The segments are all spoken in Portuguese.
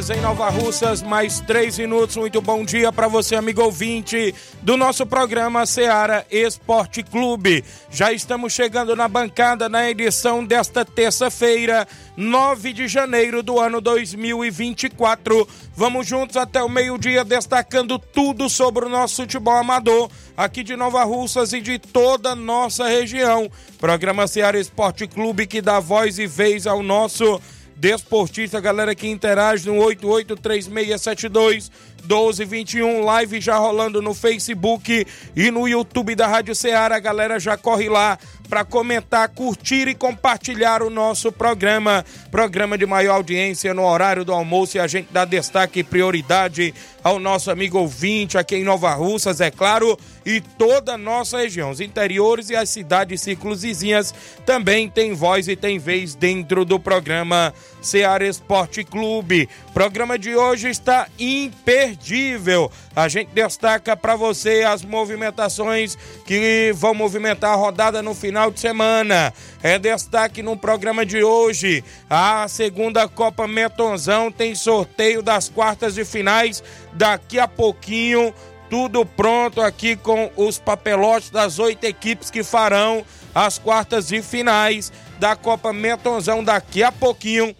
Horas em Nova Russas, mais 3 minutos. Muito bom dia para você, amigo ouvinte do nosso programa Seara Esporte Clube. Já estamos chegando na bancada na edição desta terça-feira, 9 de janeiro do ano 2024. Vamos juntos até o meio-dia destacando tudo sobre o nosso futebol amador aqui de Nova Russas e de toda a nossa região. Programa Seara Esporte Clube que dá voz e vez ao nosso desportista, galera que interage no 883672 1221, live já rolando no Facebook e no YouTube da Rádio Ceará. A galera já corre lá para comentar, curtir e compartilhar o nosso programa. Programa de maior audiência no horário do almoço e a gente dá destaque e prioridade ao nosso amigo ouvinte aqui em Nova Russas, é claro, e toda a nossa região. Os interiores e as cidades ciclos vizinhas também tem voz e tem vez dentro do programa Ceará Esporte Clube. Programa de hoje está imperdível. A gente destaca para você as movimentações que vão movimentar a rodada no final de semana. É destaque no programa de hoje. A segunda Copa Metonzão tem sorteio das quartas de finais daqui a pouquinho. Tudo pronto aqui com os papelotes das oito equipes que farão as quartas de finais da Copa Metonzão daqui a pouquinho.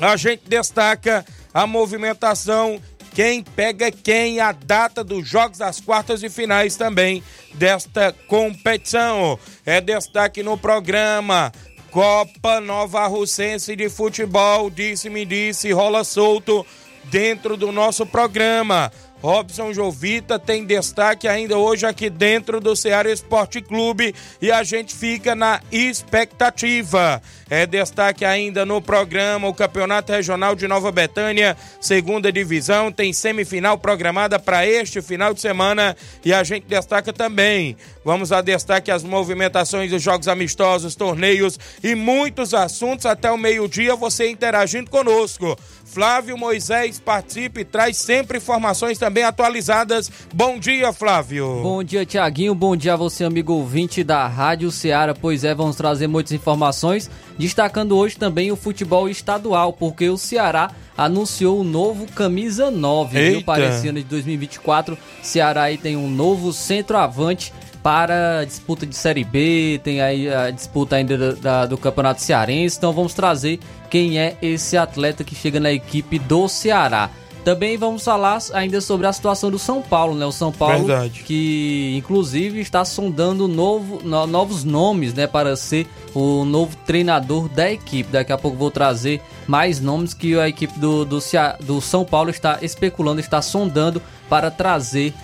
A gente destaca a movimentação quem pega quem, a data dos jogos das quartas e finais também desta competição. É destaque no programa. Copa Nova Russense de Futebol, disse-me disse, rola solto dentro do nosso programa. Robson Jovita tem destaque ainda hoje aqui dentro do Ceará Esporte Clube e a gente fica na expectativa. É destaque ainda no programa o Campeonato Regional de Nova Betânia, segunda divisão, tem semifinal programada para este final de semana e a gente destaca também. Vamos a destaque as movimentações dos jogos amistosos, torneios e muitos assuntos até o meio-dia você interagindo conosco. Flávio Moisés participe e traz sempre informações também atualizadas. Bom dia, Flávio. Bom dia, Tiaguinho. Bom dia a você, amigo ouvinte da Rádio Ceará. Pois é, vamos trazer muitas informações, destacando hoje também o futebol estadual, porque o Ceará anunciou o novo camisa 9, Eita. viu? Para esse ano de 2024. Ceará aí tem um novo centroavante para a disputa de Série B, tem aí a disputa ainda da, da, do Campeonato Cearense. Então vamos trazer quem é esse atleta que chega na equipe do Ceará. Também vamos falar ainda sobre a situação do São Paulo, né? O São Paulo Verdade. que inclusive está sondando novo, no- novos nomes, né, para ser o novo treinador da equipe. Daqui a pouco vou trazer mais nomes que a equipe do, do, do São Paulo está especulando, está sondando para trazer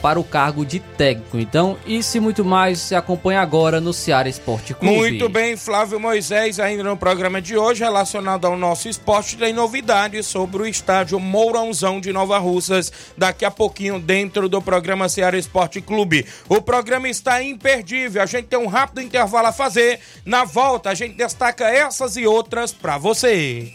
para o cargo de técnico. Então, isso e muito mais se acompanha agora no Ceará Esporte Clube. Muito bem, Flávio Moisés, ainda no programa de hoje, relacionado ao nosso esporte, tem novidades sobre o estádio Mourãozão de Nova Russas, daqui a pouquinho dentro do programa Ceará Esporte Clube. O programa está imperdível, a gente tem um rápido intervalo a fazer. Na volta, a gente destaca essas e outras para você.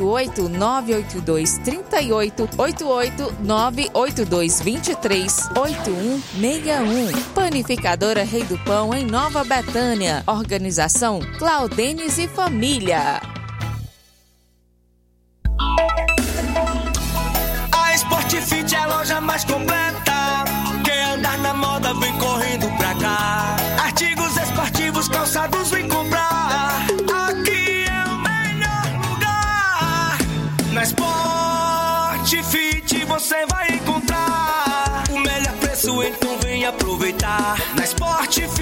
88 982 38 88 982 23 8161. Panificadora Rei do Pão, em Nova Betânia. Organização Claudenes e Família. A Sportfit é a loja mais completa. Aproveitar. Na Sportfit,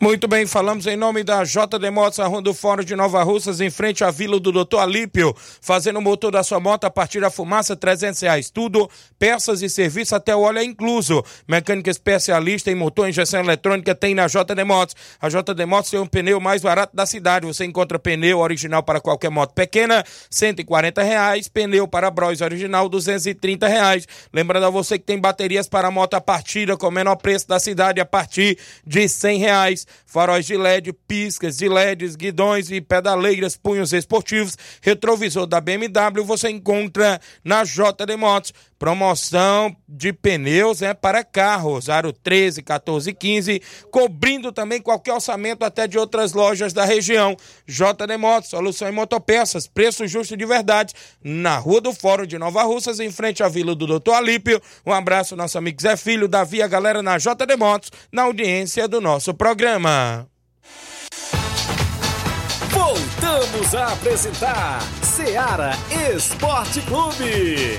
Muito bem, falamos em nome da JD Motos, a do Fórum de Nova Russas, em frente à Vila do Doutor Alípio, fazendo o motor da sua moto a partir da fumaça, 300 reais. Tudo, peças e serviço, até o óleo é incluso. Mecânica especialista em motor, injeção eletrônica, tem na JD Motos. A JD Motos tem um pneu mais barato da cidade. Você encontra pneu original para qualquer moto pequena, 140 reais. Pneu para Bros original, 230 reais. Lembrando a você que tem baterias para moto a partida com o menor preço da cidade, a partir de 100 reais faróis de LED, piscas de LEDs, guidões e pedaleiras, punhos esportivos, retrovisor da BMW, você encontra na JD Motos. Promoção de pneus é para carros, aro 13, 14 e 15, cobrindo também qualquer orçamento até de outras lojas da região. JD Motos, solução em motopeças, preço justo de verdade, na Rua do Fórum de Nova Russas, em frente à Vila do Doutor Alípio. Um abraço, nosso amigo Zé Filho, Davi, a galera na JD Motos, na audiência do nosso programa. Voltamos a apresentar Seara Esporte Clube.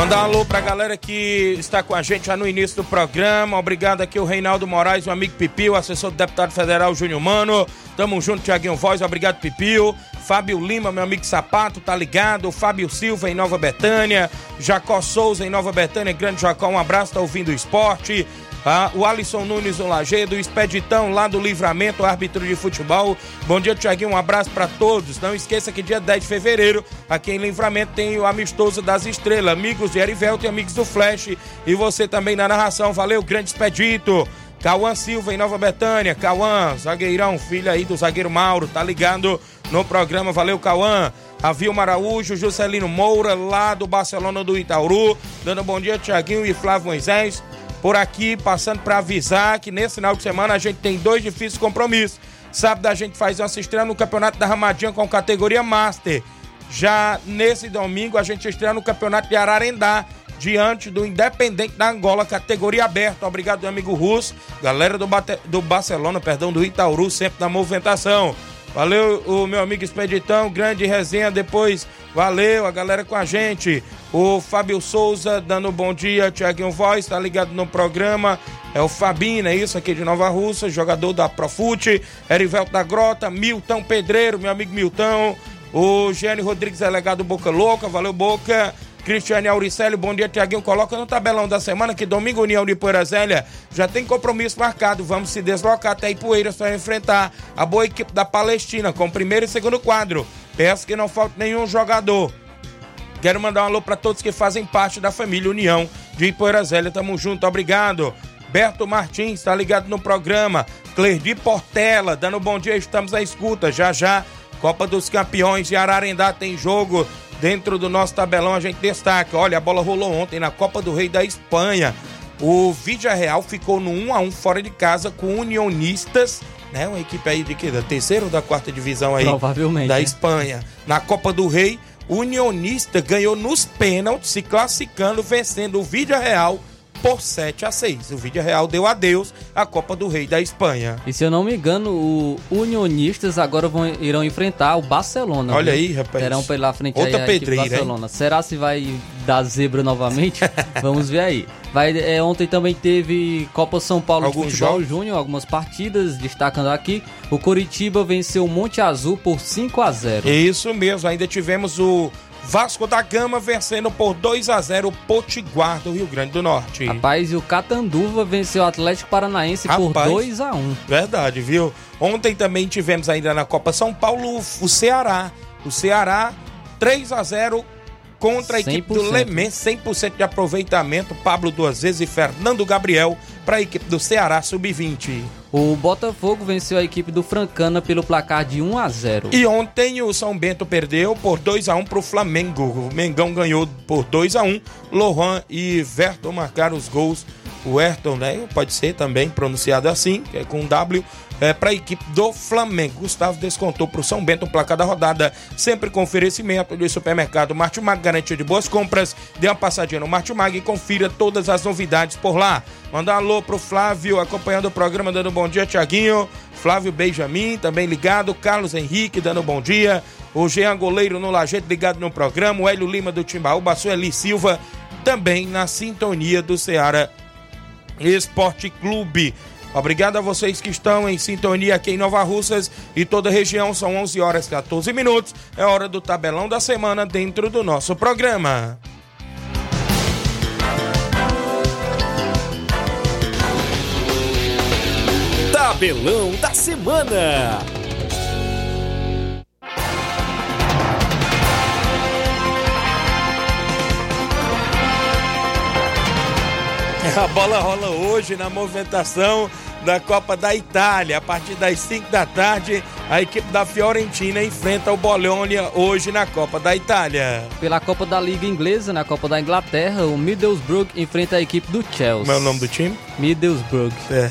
Mandar um alô pra galera que está com a gente já no início do programa. Obrigado aqui o Reinaldo Moraes, o amigo Pipio, assessor do deputado federal Júnior Mano. Tamo junto, Tiaguinho Voz, obrigado Pipio. Fábio Lima, meu amigo Sapato, tá ligado? Fábio Silva em Nova Betânia. Jacó Souza em Nova Betânia, grande Jacó, um abraço, tá ouvindo o esporte. Ah, o Alisson Nunes no Lagedo, o Expeditão lá do Livramento, árbitro de futebol. Bom dia, Tiaguinho, um abraço para todos. Não esqueça que dia 10 de fevereiro, aqui em Livramento, tem o Amistoso das Estrelas, amigos de Erivelto e amigos do Flash. E você também na narração, valeu, grande Expedito. Cauã Silva em Nova Betânia. Cauã, zagueirão, filho aí do zagueiro Mauro, tá ligado no programa. Valeu, Cauã. A Vilma Araújo, Juscelino Moura, lá do Barcelona do Itauru. Dando bom dia, Tiaguinho e Flávio Moisés por aqui, passando para avisar que nesse final de semana a gente tem dois difíceis compromissos. Sábado a gente faz nossa estreia no Campeonato da Ramadinha com categoria Master. Já nesse domingo a gente estreia no Campeonato de Ararendá, diante do Independente da Angola, categoria aberta. Obrigado, amigo Russo. Galera do, Bate... do Barcelona, perdão, do Itauru, sempre na movimentação. Valeu, o meu amigo Expeditão, grande resenha depois. Valeu, a galera com a gente. O Fábio Souza dando bom dia, Tiaguinho Voz, tá ligado no programa. É o Fabinho, é isso aqui de Nova Russa, jogador da Profute. Erivelto da Grota, Milton Pedreiro, meu amigo Milton. O Gênio Rodrigues, delegado Boca Louca, valeu Boca. Cristiane Auricelli, bom dia, Tiaguinho. Coloca no tabelão da semana que domingo União de Poeira já tem compromisso marcado. Vamos se deslocar até Ipueiras para enfrentar a boa equipe da Palestina com primeiro e segundo quadro. Peço que não falte nenhum jogador. Quero mandar um alô para todos que fazem parte da família União de Ipoeira Zélia. Tamo junto, obrigado. Berto Martins, tá ligado no programa. Clerdi Portela, dando bom dia, estamos à escuta. Já já, Copa dos Campeões de Ararendá tem jogo dentro do nosso tabelão. A gente destaca. Olha, a bola rolou ontem na Copa do Rei da Espanha. O Vídea Real ficou no 1 a 1 fora de casa com Unionistas, né? Uma equipe aí de que da terceira ou da quarta divisão aí Provavelmente, da né? Espanha. Na Copa do Rei, o Unionista ganhou nos pênaltis, se classificando, vencendo o Vídea Real por 7 a 6. O Vídea Real deu adeus à Copa do Rei da Espanha. E se eu não me engano, o Unionistas agora vão, irão enfrentar o Barcelona. Olha aí, rapaz. Terão pela frente Outra aí pedreira, hein? Barcelona. Será se vai dar zebra novamente? Vamos ver aí. Vai, é, ontem também teve Copa São Paulo Alguns de Futebol jogos. Júnior, algumas partidas, destacando aqui. O Curitiba venceu o Monte Azul por 5 a 0 Isso mesmo, ainda tivemos o Vasco da Gama vencendo por 2 a 0 o Potiguar do Rio Grande do Norte. Rapaz, e o Catanduva venceu o Atlético Paranaense por Rapaz. 2 a 1 Verdade, viu? Ontem também tivemos ainda na Copa São Paulo o Ceará. O Ceará 3 a 0 contra a equipe do 100%. Lemense, 100% de aproveitamento. Pablo duas vezes e Fernando Gabriel para a equipe do Ceará sub-20. O Botafogo venceu a equipe do Francana pelo placar de 1 a 0 E ontem o São Bento perdeu por 2 a 1 para o Flamengo. O Mengão ganhou por 2 a 1 Lohan e Verton marcaram os gols. O Ayrton, né? Pode ser também pronunciado assim, que é com W, é, para a equipe do Flamengo. Gustavo descontou para o São Bento o placar da rodada, sempre com oferecimento do supermercado Martimag, garantia de boas compras. Dê uma passadinha no Martimag e confira todas as novidades por lá. Manda um alô pro Flávio acompanhando o programa, dando bom dia, Tiaguinho. Flávio Benjamin também ligado. Carlos Henrique dando bom dia. O Jean Goleiro no Lajeito ligado no programa. O Hélio Lima do Timbaúba. Sueli Silva também na sintonia do Ceará Esporte Clube. Obrigado a vocês que estão em sintonia aqui em Nova Russas e toda a região. São 11 horas e 14 minutos. É hora do tabelão da semana dentro do nosso programa. Tabelão da semana. A bola rola hoje na movimentação da Copa da Itália. A partir das 5 da tarde, a equipe da Fiorentina enfrenta o Bologna hoje na Copa da Itália. Pela Copa da Liga Inglesa, na Copa da Inglaterra, o Middlesbrough enfrenta a equipe do Chelsea. Como é o nome do time? Middlesbrough. É.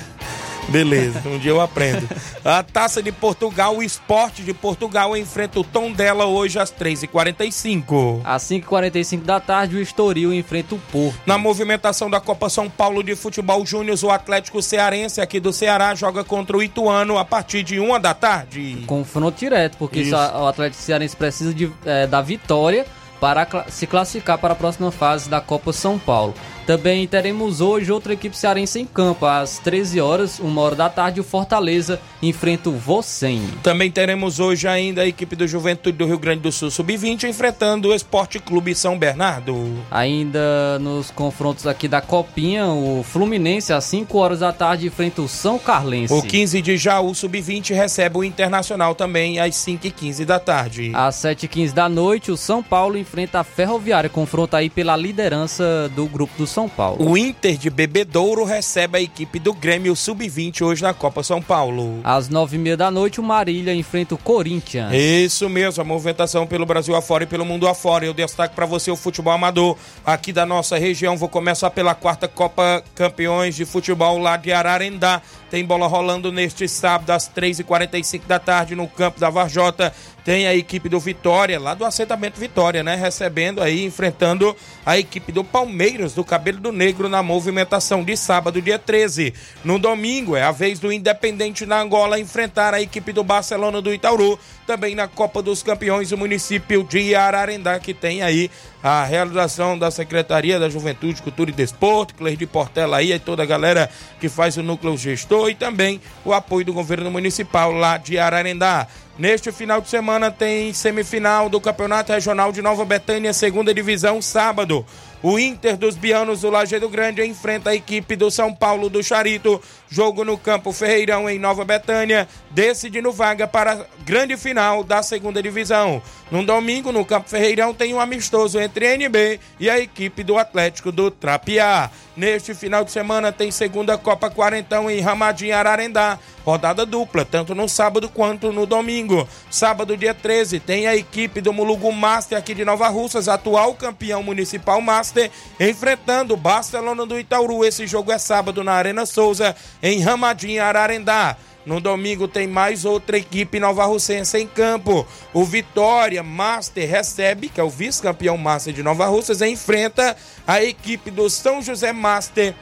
Beleza, um dia eu aprendo. A Taça de Portugal, o Esporte de Portugal enfrenta o Tom dela hoje às 3h45. Às 5h45 da tarde, o Estoril enfrenta o Porto. Na movimentação da Copa São Paulo de Futebol Júnior, o Atlético Cearense aqui do Ceará joga contra o Ituano a partir de uma da tarde. Confronto direto, porque Isso. o Atlético Cearense precisa de, eh, da vitória para se classificar para a próxima fase da Copa São Paulo. Também teremos hoje outra equipe cearense em campo. Às 13 horas, uma hora da tarde, o Fortaleza enfrenta o Vocem. Também teremos hoje ainda a equipe do Juventude do Rio Grande do Sul Sub-20 enfrentando o Esporte Clube São Bernardo. Ainda nos confrontos aqui da Copinha, o Fluminense às 5 horas da tarde enfrenta o São Carlense. O 15 de Jaú Sub-20 recebe o Internacional também às 5h15 da tarde. Às 7h15 da noite, o São Paulo enfrenta a Ferroviária, confronto aí pela liderança do grupo do São Paulo. O Inter de Bebedouro recebe a equipe do Grêmio Sub-20 hoje na Copa São Paulo. Às 9h30 da noite, o Marília enfrenta o Corinthians. Isso mesmo, a movimentação pelo Brasil afora e pelo mundo afora. Eu destaco para você o futebol amador aqui da nossa região. Vou começar pela quarta Copa Campeões de Futebol lá de Ararendá. Tem bola rolando neste sábado às 3h45 da tarde no campo da Varjota. Tem a equipe do Vitória, lá do assentamento Vitória, né? Recebendo aí, enfrentando a equipe do Palmeiras, do Cabelo do Negro, na movimentação de sábado, dia 13. No domingo, é a vez do Independente na Angola enfrentar a equipe do Barcelona do Itaúru. Também na Copa dos Campeões, o município de Ararendá, que tem aí a realização da Secretaria da Juventude, Cultura e Desporto, Cleide Portela aí, e toda a galera que faz o núcleo gestor e também o apoio do governo municipal lá de Ararendá. Neste final de semana tem semifinal do Campeonato Regional de Nova Betânia, segunda divisão, sábado. O Inter dos Bianos do Lajeado Grande enfrenta a equipe do São Paulo do Charito. Jogo no Campo Ferreirão em Nova Betânia, decidindo vaga para a grande final da segunda divisão. No domingo, no Campo Ferreirão, tem um amistoso entre NB e a equipe do Atlético do Trapiá. Neste final de semana tem segunda Copa Quarentão em Ramadinho Ararendá. Rodada dupla, tanto no sábado quanto no domingo. Sábado, dia 13, tem a equipe do Mulugu Master aqui de Nova Russas, atual campeão municipal Master, enfrentando o Barcelona do Itauru. Esse jogo é sábado na Arena Souza, em Ramadinho Ararendá. No domingo tem mais outra equipe nova russense em campo. O Vitória Master recebe, que é o vice-campeão Master de Nova Russas, enfrenta a equipe do São José Master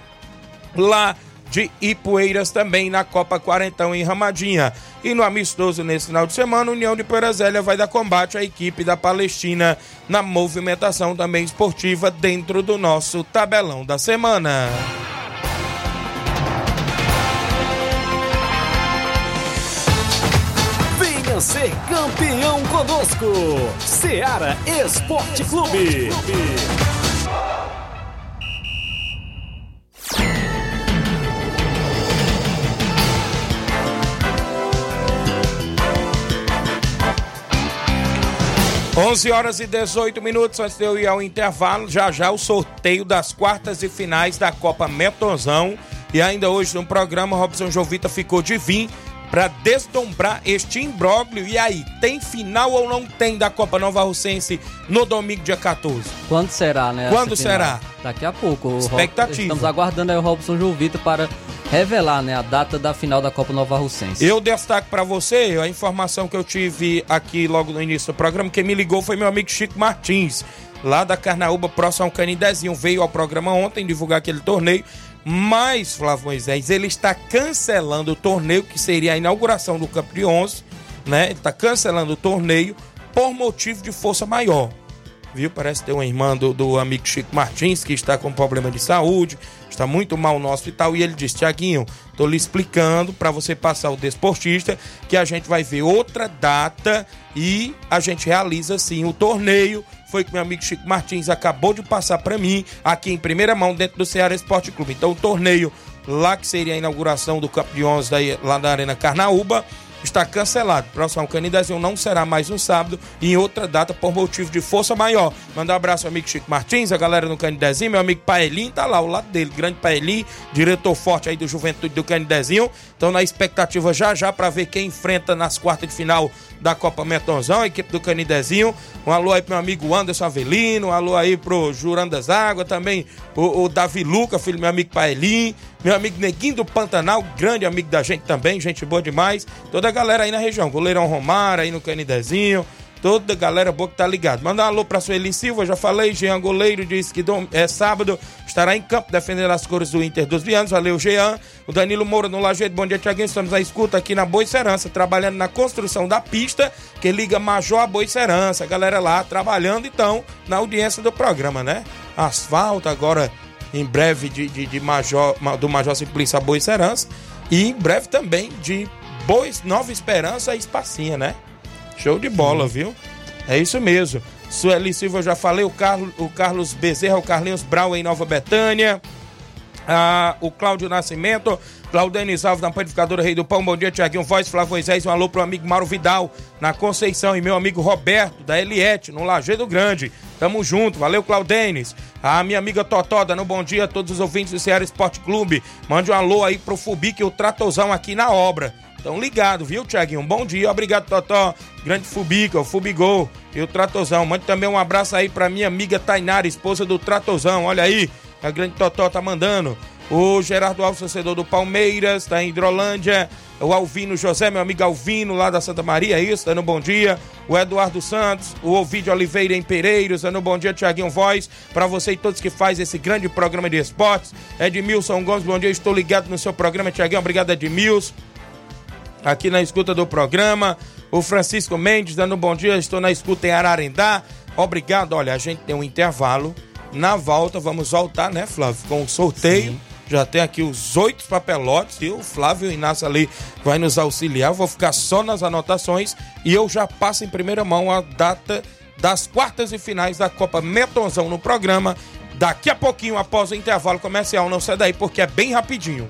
lá de Ipueiras também na Copa Quarentão em Ramadinha. E no amistoso nesse final de semana, União de Porazélia vai dar combate à equipe da Palestina na movimentação também esportiva dentro do nosso tabelão da semana. Ser campeão conosco, Seara Esporte Clube. 11 horas e 18 minutos antes de eu ir ao intervalo, já já o sorteio das quartas e finais da Copa Metonzão. E ainda hoje no programa, Robson Jovita ficou de vir para desdombrar este imbróglio. E aí, tem final ou não tem da Copa Nova Russense no domingo, dia 14? Quando será, né? Quando será? Daqui a pouco. Expectativa. Estamos aguardando aí o Robson Jovita para revelar né, a data da final da Copa Nova Russense. Eu destaco para você a informação que eu tive aqui logo no início do programa. Quem me ligou foi meu amigo Chico Martins, lá da Carnaúba, próximo ao Canidezinho. Veio ao programa ontem divulgar aquele torneio. Mas, Flávio Moisés, ele está cancelando o torneio, que seria a inauguração do Campo de 11, né? Ele está cancelando o torneio por motivo de força maior viu? Parece ter uma irmã do, do amigo Chico Martins que está com problema de saúde, está muito mal no hospital e ele disse: Tiaguinho, tô lhe explicando para você passar o desportista que a gente vai ver outra data e a gente realiza sim o torneio. Foi que meu amigo Chico Martins acabou de passar para mim aqui em primeira mão dentro do Ceará Esporte Clube. Então o torneio lá que seria a inauguração do Campo de 11 daí, lá da Arena Carnaúba está cancelado. Próximo Canidezinho não será mais no sábado e em outra data por motivo de força maior. Mandar um abraço ao amigo Chico Martins, a galera no Canidezinho, meu amigo Paelim tá lá ao lado dele, grande Paelim, diretor forte aí do Juventude do Canidezinho. Então na expectativa já já para ver quem enfrenta nas quartas de final da Copa Metonzão, a equipe do Canidezinho. Um alô aí pro meu amigo Anderson Avelino, um alô aí pro Jurandas Água, também o, o Davi Luca, filho do meu amigo Paelim, meu amigo Neguinho do Pantanal, grande amigo da gente também, gente boa demais. Toda a galera aí na região, goleirão Romário aí no Canidezinho, toda a galera boa que tá ligado. Manda um alô pra Sueli Silva, já falei, Jean Goleiro disse que dom, é sábado estará em campo defendendo as cores do Inter dos Vianos, valeu Jean. O Danilo Moura no Lajeito, bom dia Tiaguinho, estamos na escuta aqui na Boicerança, trabalhando na construção da pista que liga Major a Boicerança. A galera lá trabalhando então na audiência do programa, né? Asfalto agora em breve de, de, de Major, do Major Simplício a Boicerança e em breve também de Bois Nova Esperança e Espacinha, né? Show de bola, viu? É isso mesmo. Sueli Silva, eu já falei, o, Carlos, o Carlos Bezerra, o Carlinhos Brau em Nova Betânia. Ah, o Cláudio Nascimento, Claudenis Alves na Panificadora Rei do Pão, bom dia, Tiaguinho Voz, Flávio Moisés, um alô pro amigo Mauro Vidal, na Conceição, e meu amigo Roberto, da Eliette, no Lajeado Grande. Tamo junto, valeu, Claudenis. A minha amiga Totó, dando um bom dia a todos os ouvintes do Ceará Esporte Clube. Mande um alô aí pro Fubic, o Tratozão aqui na obra. Então ligado, viu, Tiaguinho? Bom dia, obrigado, Totó. Grande Fubica, o Fubigol e o Tratozão. Mande também um abraço aí pra minha amiga Tainara, esposa do Tratozão. Olha aí, a grande Totó tá mandando. O Gerardo Alves, torcedor do Palmeiras, tá em Hidrolândia. O Alvino José, meu amigo Alvino, lá da Santa Maria, é isso, dando um bom dia. O Eduardo Santos, o Ovidio Oliveira em Pereiros, dando um bom dia, Tiaguinho Voz, para você e todos que faz esse grande programa de esportes. Edmilson Gomes, bom dia, estou ligado no seu programa, Tiaguinho, obrigado, Edmilson. Aqui na escuta do programa. O Francisco Mendes, dando um bom dia, estou na escuta em Ararendá. Obrigado, olha, a gente tem um intervalo. Na volta, vamos voltar, né, Flávio, com o sorteio. Sim já tem aqui os oito papelotes e o Flávio Inácio ali vai nos auxiliar. Vou ficar só nas anotações e eu já passo em primeira mão a data das quartas e finais da Copa Metonzão no programa. Daqui a pouquinho, após o intervalo comercial, não sai daí porque é bem rapidinho.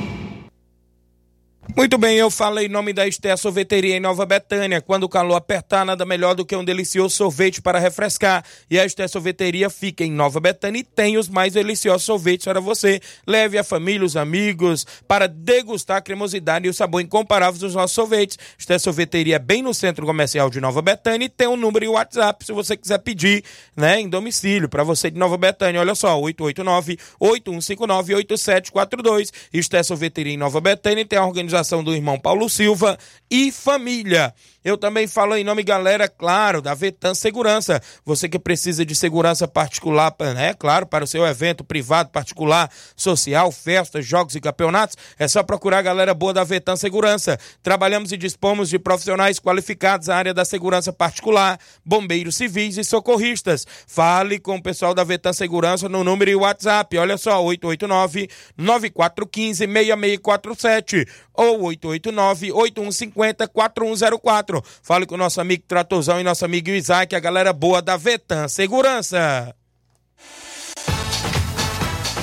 Muito bem, eu falei em nome da Esté Sorveteria em Nova Betânia. Quando o calor apertar, nada melhor do que um delicioso sorvete para refrescar. E a Esté Sorveteria fica em Nova Betânia e tem os mais deliciosos sorvetes para você. Leve a família, os amigos, para degustar a cremosidade e o sabor incomparável dos nossos sorvetes. Esté Sorveteria é bem no centro comercial de Nova Betânia e tem um número e WhatsApp se você quiser pedir, né, em domicílio para você de Nova Betânia. Olha só, 889-8159-8742. Esté Sorveteria em Nova Betânia tem a organização do irmão Paulo Silva e família. Eu também falo em nome, galera, claro, da Vetan Segurança. Você que precisa de segurança particular, né? Claro, para o seu evento privado, particular, social, festas, jogos e campeonatos, é só procurar a galera boa da Vetan Segurança. Trabalhamos e dispomos de profissionais qualificados na área da segurança particular, bombeiros civis e socorristas. Fale com o pessoal da Vetan Segurança no número e WhatsApp. Olha só, 889 9415 6647 ou 889 8150 4104 Fale com nosso amigo Tratozão e nosso amigo Isaac, a galera boa da Vetan Segurança.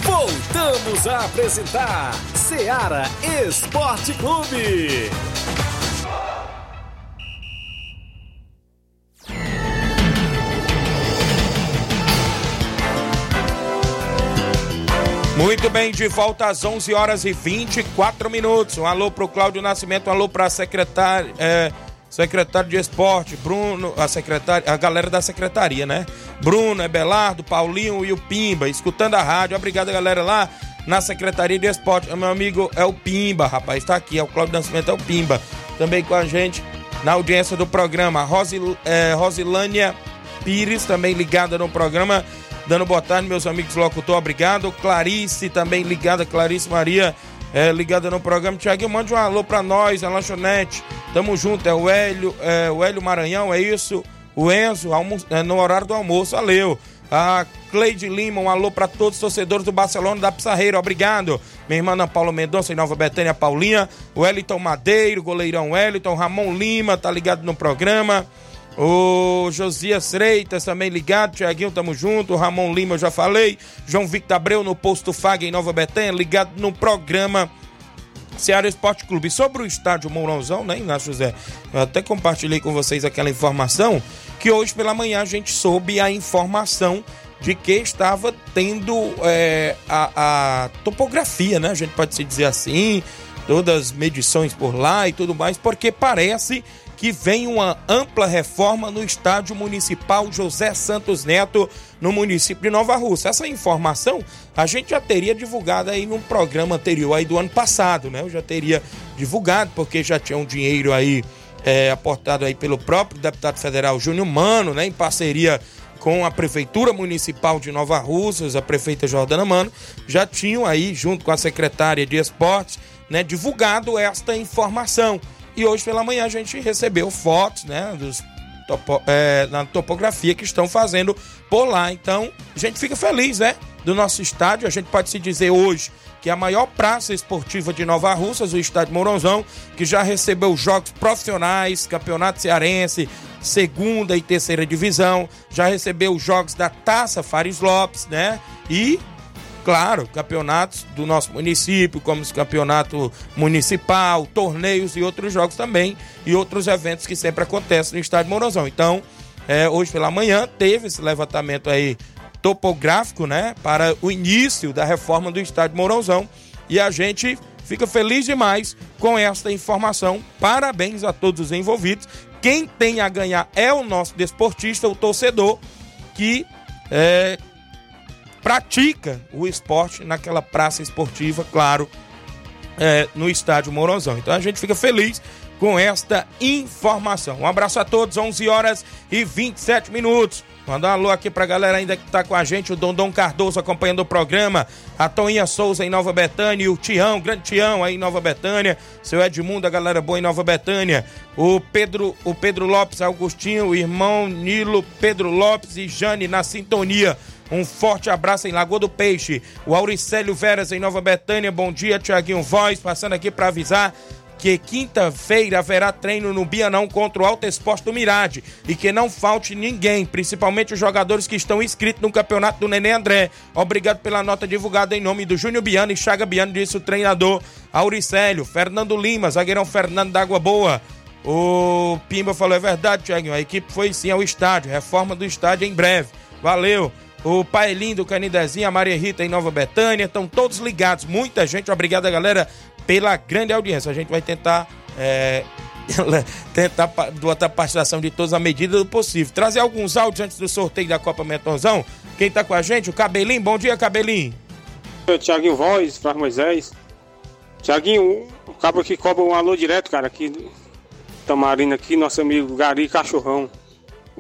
Voltamos a apresentar Seara Esporte Clube. Muito bem, de volta às 11 horas e 24 minutos. Um alô pro Cláudio Nascimento, um alô pra secretária. É, secretário de esporte, Bruno, a secretária, a galera da secretaria, né? Bruno, Ebelardo, Paulinho e o Pimba, escutando a rádio. Obrigado, galera, lá na Secretaria de Esporte. Meu amigo é o Pimba, rapaz, tá aqui, é o Cláudio Nascimento, é o Pimba. Também com a gente na audiência do programa. Rosil, é, Rosilânia Pires, também ligada no programa. Dando boa tarde, meus amigos locutor, obrigado. Clarice, também ligada, Clarice Maria, é, ligada no programa. Tiaguinho, mande um alô pra nós, a lanchonete. Tamo junto, é o Hélio, é, o Hélio Maranhão, é isso? O Enzo, é, no horário do almoço, valeu. A Cleide Lima, um alô para todos os torcedores do Barcelona da Pissarreira, obrigado. Minha irmã Ana Paula Mendonça, em Nova Betânia, Paulinha. O Wellington Madeiro, goleirão Wellington. Ramon Lima, tá ligado no programa. O Josias Freitas também ligado, Tiaguinho, tamo junto. O Ramon Lima, eu já falei. João Victor Abreu no posto Fag em Nova Betânia, ligado no programa Ceará Esporte Clube. Sobre o estádio Mourãozão, né, Inácio José? Eu até compartilhei com vocês aquela informação que hoje pela manhã a gente soube a informação de que estava tendo é, a, a topografia, né? A gente pode se dizer assim, todas as medições por lá e tudo mais, porque parece que vem uma ampla reforma no estádio municipal José Santos Neto, no município de Nova Rússia. Essa informação a gente já teria divulgado aí num programa anterior aí do ano passado, né? Eu já teria divulgado, porque já tinha um dinheiro aí é, aportado aí pelo próprio deputado federal Júnior Mano, né? Em parceria com a Prefeitura Municipal de Nova Russas, a prefeita Jordana Mano, já tinham aí, junto com a secretária de Esportes, né, divulgado esta informação. E hoje pela manhã a gente recebeu fotos, né, dos topo, é, na topografia que estão fazendo por lá. Então, a gente fica feliz, né, do nosso estádio. A gente pode se dizer hoje que é a maior praça esportiva de Nova Russas, o estádio Mourãozão, que já recebeu jogos profissionais, campeonato cearense, segunda e terceira divisão, já recebeu jogos da Taça Fares Lopes, né? E claro, campeonatos do nosso município, como o campeonato municipal, torneios e outros jogos também, e outros eventos que sempre acontecem no estádio Mourãozão. Então, é, hoje pela manhã teve esse levantamento aí topográfico, né, para o início da reforma do estádio Mourãozão, e a gente fica feliz demais com esta informação. Parabéns a todos os envolvidos. Quem tem a ganhar é o nosso desportista, o torcedor que é, pratica o esporte naquela praça esportiva, claro, é, no estádio Morozão. Então a gente fica feliz com esta informação. Um abraço a todos, 11 horas e 27 minutos. Mandar um alô aqui pra galera ainda que tá com a gente, o Dondon Cardoso acompanhando o programa, a Toninha Souza em Nova Betânia, o Tião, grande Tião aí em Nova Betânia, seu Edmundo, a galera boa em Nova Betânia, o Pedro, o Pedro Lopes Augustinho, o irmão Nilo Pedro Lopes e Jane na sintonia. Um forte abraço em Lagoa do Peixe. O Auricélio Veras em Nova Betânia. Bom dia, Tiaguinho Voz, passando aqui para avisar que quinta-feira haverá treino no Bianão contra o Alto Esporte do Mirade e que não falte ninguém, principalmente os jogadores que estão inscritos no campeonato do Nenê André. Obrigado pela nota divulgada em nome do Júnior Biano e Chaga Biano, disse o treinador Auricélio. Fernando Lima, zagueirão Fernando da Água Boa. O Pimba falou, é verdade, Tiaguinho, a equipe foi sim ao estádio, reforma do estádio em breve. Valeu. O Pai Lindo, Canidezinho, a Maria Rita em Nova Betânia, estão todos ligados. Muita gente, obrigado, galera, pela grande audiência. A gente vai tentar. É, tentar botar a participação de todos à medida do possível. Trazer alguns áudios antes do sorteio da Copa Metonzão. Quem tá com a gente? O Cabelinho. Bom dia, Cabelinho. Tiaguinho Voz, Flávio Moisés. Tiaguinho, o cabo que cobra um alô direto, cara, aqui Tamarina, aqui, nosso amigo Gari Cachorrão.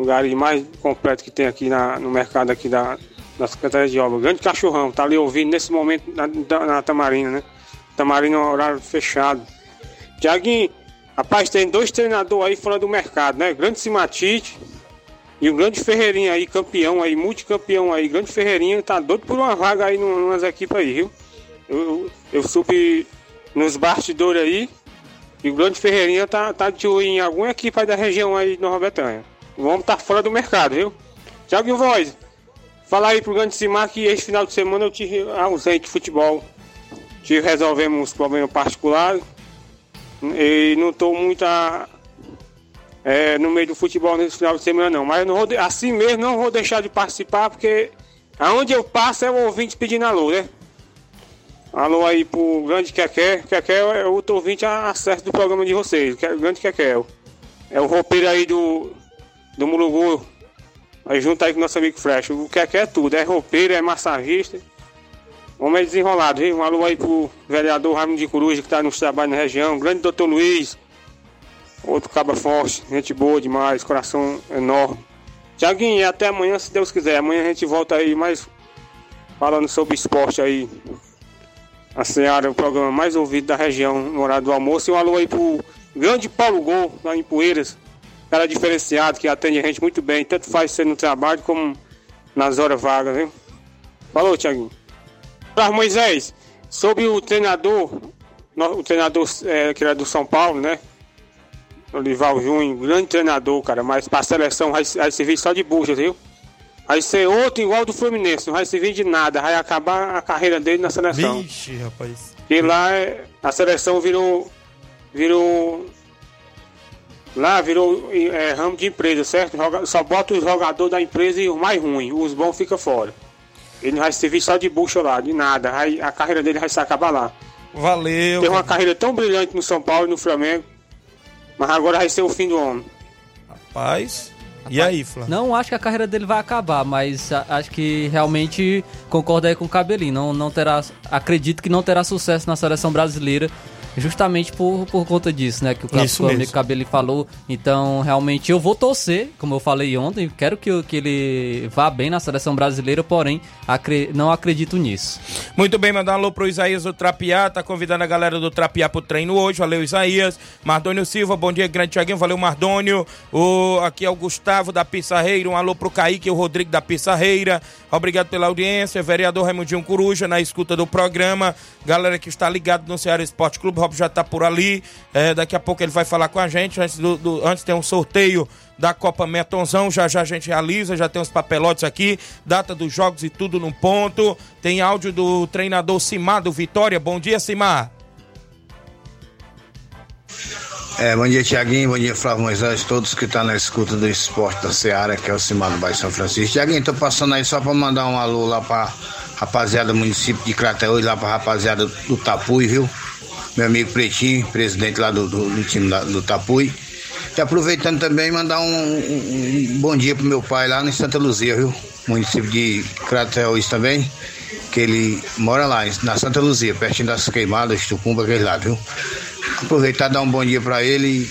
Gari mais completo que tem aqui na, no mercado aqui da, da Secretaria de Obra. Grande Cachorrão, tá ali ouvindo nesse momento na, na Tamarina, né? Tamarina é horário fechado. Tiaguinho, rapaz, tem dois treinadores aí fora do mercado, né? Grande Simatite e o grande Ferreirinha aí, campeão aí, multicampeão aí. Grande Ferreirinha tá doido por uma vaga aí nas equipes aí, viu? Eu, eu, eu subi nos bastidores aí e o grande Ferreirinha tá, tá de olho em alguma equipe aí da região aí de Nova Vamos tá fora do mercado, viu? Tiago Voz, fala aí pro grande Simar que esse final de semana eu tive ausente de futebol tive resolvemos problemas particulares e não estou muito a, é, no meio do futebol nesse final de semana não. Mas não de, assim mesmo não vou deixar de participar porque aonde eu passo é o ouvinte pedindo alô, né? Alô aí pro grande Keké. Keké é outro ouvinte acesso do programa de vocês. É grande Keké. É o roupeiro aí do, do Murugu. Aí junto aí com nosso amigo Fresh. O Keké é tudo. É roupeiro, é massagista. Homem desenrolado, viu? Um alô aí pro vereador Raimundo de Coruja que tá nos trabalhos na região. Grande doutor Luiz. Outro caba forte, gente boa demais, coração enorme. Tiaguinho, até amanhã, se Deus quiser. Amanhã a gente volta aí mais falando sobre esporte aí. A Seara, o programa mais ouvido da região no horário do almoço. E um alô aí pro grande Paulo Gol, lá em Poeiras. Cara diferenciado, que atende a gente muito bem. Tanto faz ser no trabalho como nas horas vagas, viu? Falou, Tiaguinho. Para Moisés, sobre o treinador, o treinador é, que era do São Paulo, né? Olival Júnior, grande treinador, cara, mas para a seleção vai, vai servir só de bucha, viu? Vai ser outro igual do Fluminense, não vai servir de nada, vai acabar a carreira dele na seleção. Vixe, rapaz. E lá é, a seleção virou. virou. Lá virou é, ramo de empresa, certo? Só bota o jogador da empresa e o mais ruim, os bons ficam fora. Ele não vai servir só de bucha lá, de nada. Vai, a carreira dele vai se acabar lá. Valeu. Tem uma carreira tão brilhante no São Paulo e no Flamengo. Mas agora vai ser o fim do homem. Rapaz. E aí, Flá? Não acho que a carreira dele vai acabar, mas acho que realmente concordo aí com o Cabelinho. Não, não terá, acredito que não terá sucesso na seleção brasileira justamente por, por conta disso, né? Que o próprio amigo Cabelo falou. Então, realmente, eu vou torcer, como eu falei ontem, quero que, que ele vá bem na seleção brasileira, porém, acre, não acredito nisso. Muito bem, mandar um alô pro Isaías do Trapiá, tá convidando a galera do Trapiá pro treino hoje. Valeu, Isaías. Mardônio Silva, bom dia, grande Tiaguinho. Valeu, Mardônio. O, aqui é o Gustavo da Pissarreira. Um alô pro Kaique e o Rodrigo da Pissarreira. Obrigado pela audiência. Vereador Raimundinho Coruja na escuta do programa. Galera que está ligado no Ceará Esporte Clube já está por ali. É, daqui a pouco ele vai falar com a gente. Antes, do, do, antes tem um sorteio da Copa Metonzão. Já já a gente realiza, já tem os papelotes aqui. Data dos jogos e tudo no ponto. Tem áudio do treinador Simar do Vitória. Bom dia, Simar. É, bom dia, Tiaguinho. Bom dia, Flávio Moisés. Todos que estão tá na escuta do esporte da Seara, que é o Simar do Bairro São Francisco. Tiaguinho, tô passando aí só para mandar um alô lá para rapaziada do município de Crateús, lá para rapaziada do Tapui, viu? meu amigo Pretinho, presidente lá do, do, do time da, do Tapui. E aproveitando também, mandar um, um, um bom dia pro meu pai lá em Santa Luzia, viu? Município de Crateus também, que ele mora lá, na Santa Luzia, pertinho das queimadas, Tucumba, aquele lado, viu? Aproveitar dar um bom dia pra ele.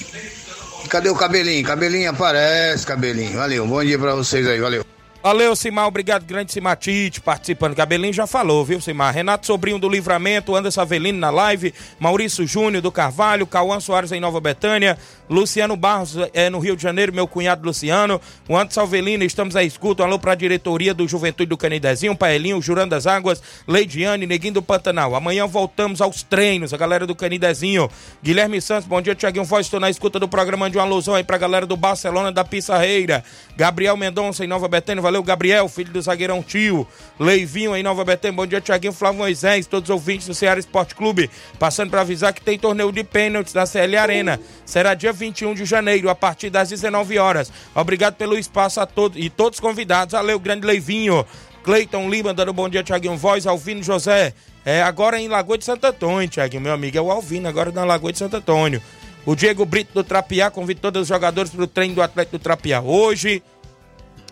Cadê o cabelinho? Cabelinho aparece, cabelinho. Valeu, bom dia pra vocês aí, valeu. Valeu, Simar. Obrigado, grande Simatite, participando. Cabelinho já falou, viu, Simar? Renato Sobrinho do Livramento, Anderson Avelino na live, Maurício Júnior do Carvalho, Cauã Soares em Nova Betânia, Luciano Barros é, no Rio de Janeiro, meu cunhado Luciano, o Anderson Avelino, estamos à escuta. Um alô pra diretoria do Juventude do Canidezinho, Paelinho, Jurando das Águas, Leidiane, Neguinho do Pantanal. Amanhã voltamos aos treinos, a galera do Canidezinho. Guilherme Santos, bom dia, Tiaguinho Voz, estou na escuta do programa de uma alusão aí pra galera do Barcelona da Pissarreira. Gabriel Mendonça em Nova Betânia, valeu Gabriel, filho do zagueirão tio. Leivinho em Nova Betânia, bom dia Tiaguinho Flávio Moisés, todos os ouvintes do Ceará Esporte Clube. Passando para avisar que tem torneio de pênaltis da CL Arena. Será dia 21 de janeiro, a partir das 19 horas. Obrigado pelo espaço a todos e todos convidados. Valeu, grande Leivinho. Cleiton Lima dando bom dia, Tiaguinho Voz, Alvino José. É agora em Lagoa de Santo Antônio, Tiaguinho, meu amigo, é o Alvino, agora na Lagoa de Santo Antônio. O Diego Brito do Trapiá convida todos os jogadores para o treino do Atlético do Trapiá hoje.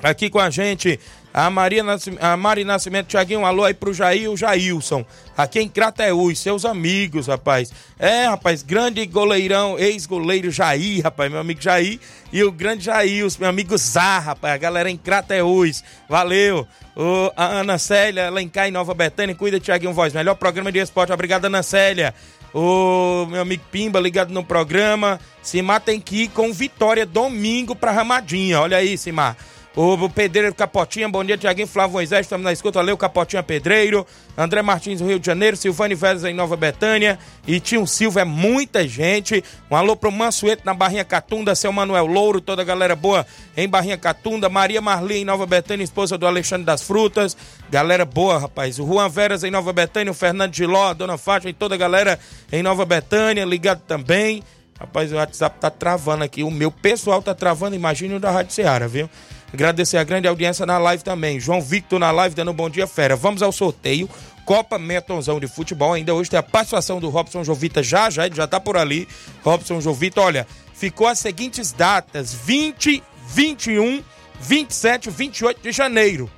Aqui com a gente, a, Maria Nascimento, a Mari Nascimento, Tiaguinho, um alô aí pro Jair o Jailson. Aqui em Crateús, seus amigos, rapaz. É, rapaz, grande goleirão, ex-goleiro Jair, rapaz, meu amigo Jair. E o grande Jair, meu amigo Zá, rapaz, a galera em Crateús. Valeu. O, a Ana Célia, lá em Nova Betânia, cuida, Tiaguinho Voz. Melhor programa de esporte. Obrigado, Ana Célia. O meu amigo Pimba ligado no programa. Simar tem que ir com vitória domingo pra Ramadinha. Olha aí, Simar. O Pedreiro Capotinha, bom dia, Tiaguinho Flávio Moisés, estamos na escuta, valeu, Capotinha Pedreiro, André Martins do Rio de Janeiro, Silvane Vélez em Nova Betânia, e Tio Silva, é muita gente, um alô pro Mansueto na Barrinha Catunda, seu Manuel Louro, toda a galera boa em Barrinha Catunda, Maria Marli em Nova Betânia, esposa do Alexandre das Frutas, galera boa, rapaz, o Juan Veras em Nova Betânia, o Fernando Giló, a Dona Fátima e toda a galera em Nova Betânia, ligado também, rapaz, o WhatsApp tá travando aqui, o meu pessoal tá travando, imagine o da Rádio Ceará, viu? Agradecer a grande audiência na live também. João Victor na live dando um bom dia, fera. Vamos ao sorteio. Copa Metonzão de Futebol. Ainda hoje tem a participação do Robson Jovita já, já, ele já tá por ali. Robson Jovita, olha, ficou as seguintes datas: 20, 21, 27 e 28 de janeiro.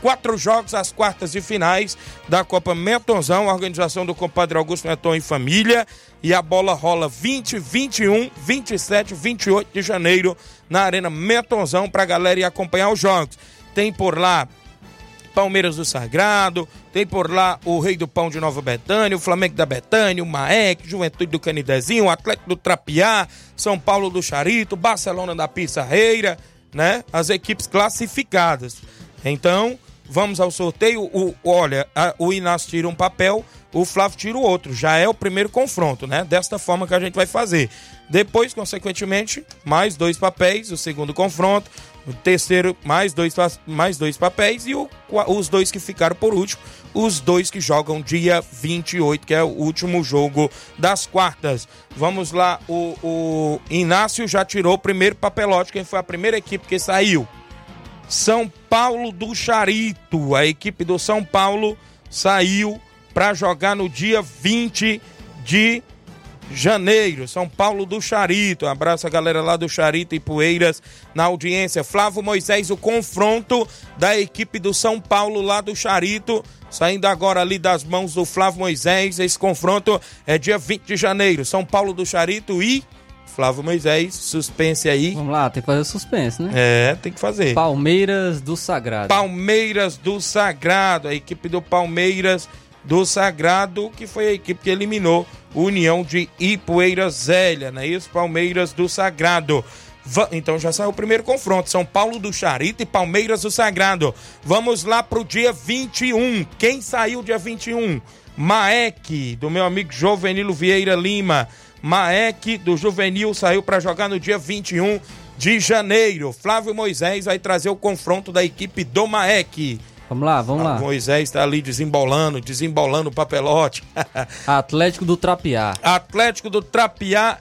Quatro jogos às quartas e finais da Copa Metonzão, organização do compadre Augusto Meton e família. E a bola rola 20, 21, 27, 28 de janeiro na Arena Metonzão pra galera ir acompanhar os jogos. Tem por lá Palmeiras do Sagrado, tem por lá o Rei do Pão de Nova Betânia, o Flamengo da Betânia, o Maek, Juventude do Canidezinho, o Atlético do Trapiá, São Paulo do Charito, Barcelona da Pissarreira, né? As equipes classificadas. Então, vamos ao sorteio. O, olha, a, o Inácio tira um papel, o Flávio tira o outro. Já é o primeiro confronto, né? Desta forma que a gente vai fazer. Depois, consequentemente, mais dois papéis, o segundo confronto. O terceiro, mais dois, mais dois papéis. E o, os dois que ficaram por último, os dois que jogam dia 28, que é o último jogo das quartas. Vamos lá, o, o Inácio já tirou o primeiro papelote, quem foi a primeira equipe que saiu? São Paulo do Charito. A equipe do São Paulo saiu para jogar no dia 20 de janeiro. São Paulo do Charito. Um abraço a galera lá do Charito e Poeiras na audiência. Flávio Moisés, o confronto da equipe do São Paulo lá do Charito. Saindo agora ali das mãos do Flávio Moisés. Esse confronto é dia 20 de janeiro. São Paulo do Charito e Flávio Moisés, suspense aí. Vamos lá, tem que fazer o suspense, né? É, tem que fazer. Palmeiras do Sagrado. Palmeiras do Sagrado, a equipe do Palmeiras do Sagrado, que foi a equipe que eliminou União de Ipueira Zélia, não é isso? Palmeiras do Sagrado. Va então já saiu o primeiro confronto. São Paulo do Charito e Palmeiras do Sagrado. Vamos lá pro dia 21. Quem saiu dia 21? Maek, do meu amigo Jovenilo Vieira Lima. Maek do Juvenil saiu para jogar no dia 21 de janeiro. Flávio Moisés vai trazer o confronto da equipe do Maek. Vamos lá, vamos lá. Moisés está ali desembolando, desembolando o papelote. Atlético do Trapiá. Atlético do Trapiá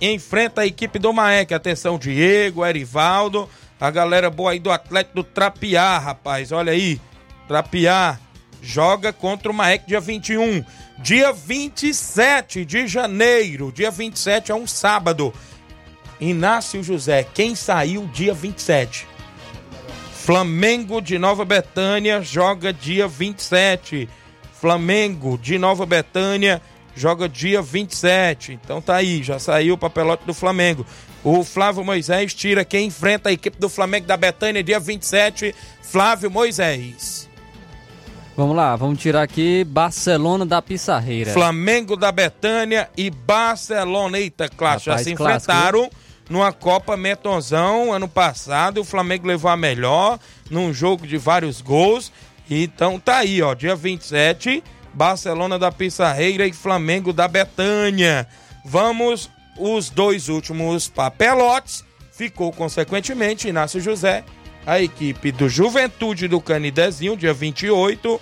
enfrenta a equipe do Maek. Atenção, Diego, Erivaldo, a galera boa aí do Atlético do Trapiá, rapaz. Olha aí, Trapiá joga contra o Maek dia 21. Dia 27 de janeiro, dia 27 é um sábado. Inácio José, quem saiu dia 27? Flamengo de Nova Betânia joga dia 27. Flamengo de Nova Betânia joga dia 27. Então tá aí, já saiu o papelote do Flamengo. O Flávio Moisés tira quem enfrenta a equipe do Flamengo da Betânia dia 27. Flávio Moisés. Vamos lá, vamos tirar aqui Barcelona da Pissarreira. Flamengo da Betânia e Barcelona. Eita, clássico, já se clássico, enfrentaram numa Copa Metonzão ano passado. O Flamengo levou a melhor num jogo de vários gols. Então tá aí, ó, dia 27, Barcelona da Pissarreira e Flamengo da Betânia. Vamos os dois últimos papelotes. Ficou consequentemente Inácio José, a equipe do Juventude do Canidezinho, dia 28,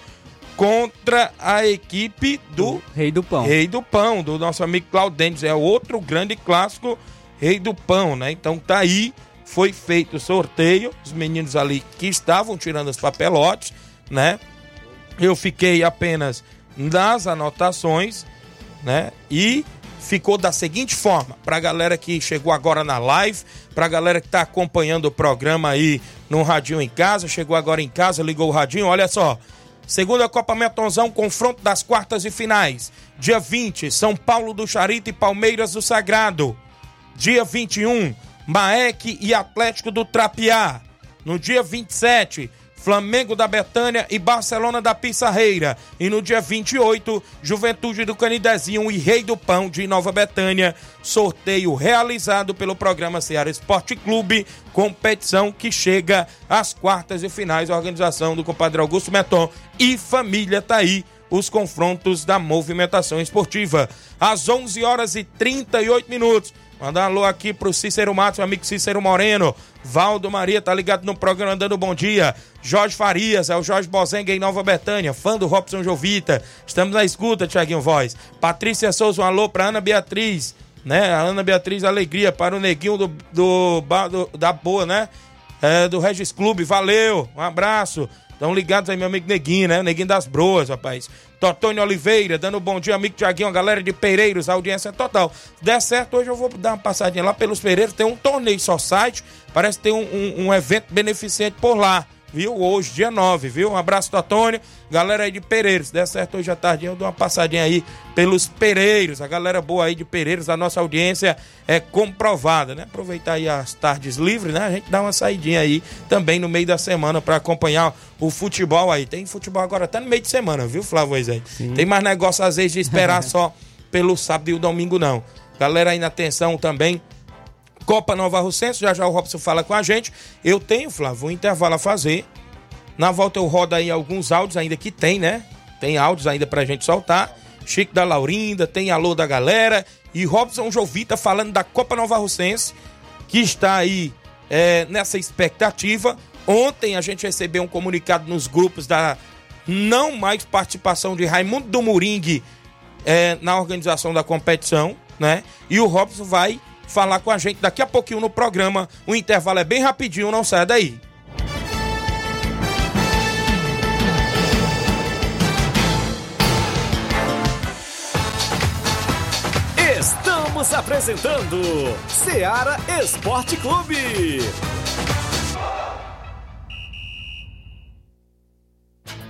contra a equipe do Rei do Pão. Rei do Pão, do nosso amigo Claudentes. É outro grande clássico, Rei do Pão, né? Então tá aí, foi feito o sorteio. Os meninos ali que estavam tirando os papelotes, né? Eu fiquei apenas nas anotações, né? E ficou da seguinte forma, pra galera que chegou agora na live, pra galera que tá acompanhando o programa aí no Radinho em Casa, chegou agora em casa, ligou o radinho, olha só. Segunda Copa Metonzão, confronto das quartas e finais. Dia 20, São Paulo do Charito e Palmeiras do Sagrado. Dia 21, Maek e Atlético do Trapiá. No dia 27, Flamengo da Betânia e Barcelona da Pissarreira. E no dia 28, Juventude do Canidezinho e Rei do Pão de Nova Betânia. Sorteio realizado pelo programa Ceará Esporte Clube, competição que chega às quartas e finais. Organização do compadre Augusto Meton e família tá aí. Os confrontos da movimentação esportiva. Às 11 horas e 38 minutos. Mandar um alô aqui pro Cícero Matos, meu amigo Cícero Moreno. Valdo Maria tá ligado no programa dando bom dia. Jorge Farias, é o Jorge Bozenga em Nova Betânia, fã do Robson Jovita. Estamos na escuta, Tiaguinho Voz. Patrícia Souza, um alô pra Ana Beatriz, né? A Ana Beatriz Alegria para o neguinho do, do, do- da boa, né? É, do Regis Clube, valeu, um abraço. Estão ligados aí, meu amigo Neguinho, né? Neguinho das Broas, rapaz. Totônio Oliveira, dando um bom dia, amigo Tiaguinho, galera de Pereiros, a audiência é total. Se der certo, hoje eu vou dar uma passadinha lá pelos Pereiros, tem um torneio só site, parece que tem um, um- um evento beneficente por lá, viu? Hoje, dia 9, viu? Um abraço, Totônio, galera aí de Pereiros. Se der certo hoje à tarde, eu dou uma passadinha aí pelos Pereiros, a galera boa aí de Pereiros, a nossa audiência é comprovada, né? Aproveitar aí as tardes livres, né? A gente dá uma saidinha aí também no meio da semana para acompanhar o futebol aí. Tem futebol agora até no meio de semana, viu, Flávio Moisés? Tem mais negócio às vezes de esperar só pelo sábado e o domingo, não. Galera aí na atenção também. Copa Nova Russense, já já o Robson fala com a gente. Eu tenho, Flávio, um intervalo a fazer. Na volta eu rodo aí alguns áudios ainda que tem, né? Tem áudios ainda pra gente soltar. Chico da Laurinda, tem alô da galera. E Robson Jovita falando da Copa Nova Russense, que está aí é, nessa expectativa. Ontem a gente recebeu um comunicado nos grupos da não mais participação de Raimundo do Moringue é, na organização da competição, né? E o Robson vai falar com a gente daqui a pouquinho no programa. O intervalo é bem rapidinho, não saia daí. Estamos apresentando Seara Esporte Clube.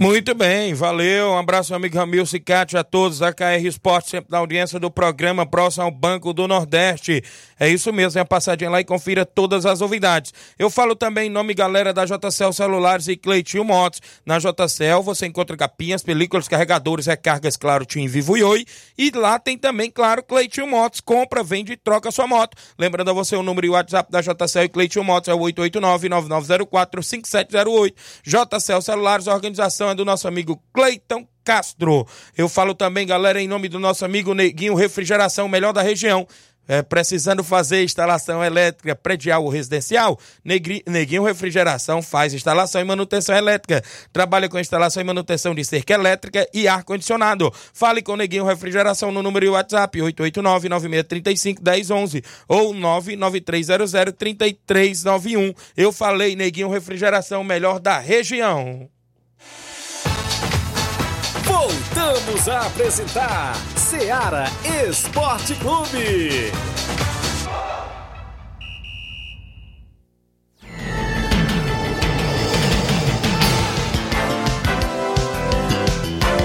Muito bem, valeu. Um abraço, amigo Ramil Cicate, a todos da KR Esporte, sempre na audiência do programa próximo ao Banco do Nordeste. É isso mesmo, é passadinha lá e confira todas as novidades. Eu falo também em nome, galera, da JCL Celulares e Cleitinho Motos. Na JCL você encontra capinhas, películas, carregadores, recargas, claro, Tim Vivo e Oi. E lá tem também, claro, Cleitinho Motos. Compra, vende e troca sua moto. Lembrando a você o número e o WhatsApp da JCL e Cleitinho Motos é o 889-9904-5708. JCL Celulares, a organização é do nosso amigo Cleiton Castro. Eu falo também, galera, em nome do nosso amigo Neguinho Refrigeração, melhor da região é, precisando fazer instalação elétrica predial ou residencial, Negri, Neguinho Refrigeração faz instalação e manutenção elétrica. Trabalha com instalação e manutenção de cerca elétrica e ar-condicionado. Fale com Neguinho Refrigeração no número WhatsApp 889-9635-1011 ou 99300-3391. Eu falei Neguinho Refrigeração, melhor da região. Voltamos a apresentar Seara Esporte Clube.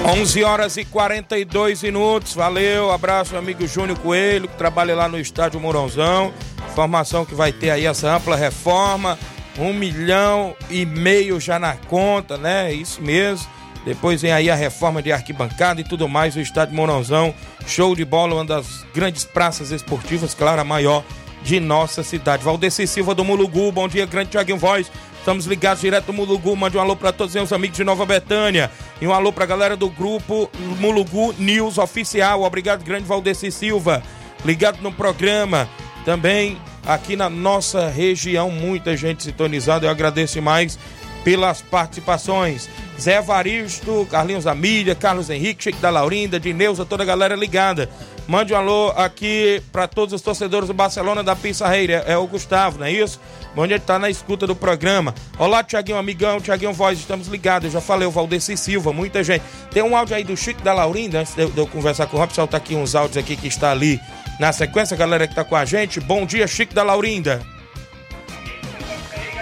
11 horas e 42 minutos. Valeu, abraço, amigo Júnior Coelho, que trabalha lá no estádio Mourãozão. Informação que vai ter aí essa ampla reforma. Um milhão e meio já na conta, né? Isso mesmo. Depois vem aí a reforma de arquibancada e tudo mais. O estádio Mourãozão, show de bola, uma das grandes praças esportivas, claro, a maior de nossa cidade. Valdeci Silva do Mulugu, bom dia, grande Tiaguinho Voz. Estamos ligados direto do Mulugu. Mande um alô para todos os amigos de Nova Betânia. E um alô para a galera do grupo Mulugu News Oficial. Obrigado, grande Valdeci Silva. Ligado no programa. Também aqui na nossa região, muita gente sintonizada. Eu agradeço mais pelas participações. Zé Varisto, Carlinhos da Mídia, Carlos Henrique, Chico da Laurinda, Dineuza, toda a galera ligada. Mande um alô aqui para todos os torcedores do Barcelona da Pissarreira. É o Gustavo, não é isso? Onde ele tá na escuta do programa. Olá, Tiaguinho, amigão, Tiaguinho Voz, estamos ligados. Eu já falei, o Valdeci Silva, muita gente. Tem um áudio aí do Chico da Laurinda, antes de eu, de eu conversar com o Robson, tá aqui uns áudios aqui que está ali na sequência, galera que tá com a gente. Bom dia, Chico da Laurinda.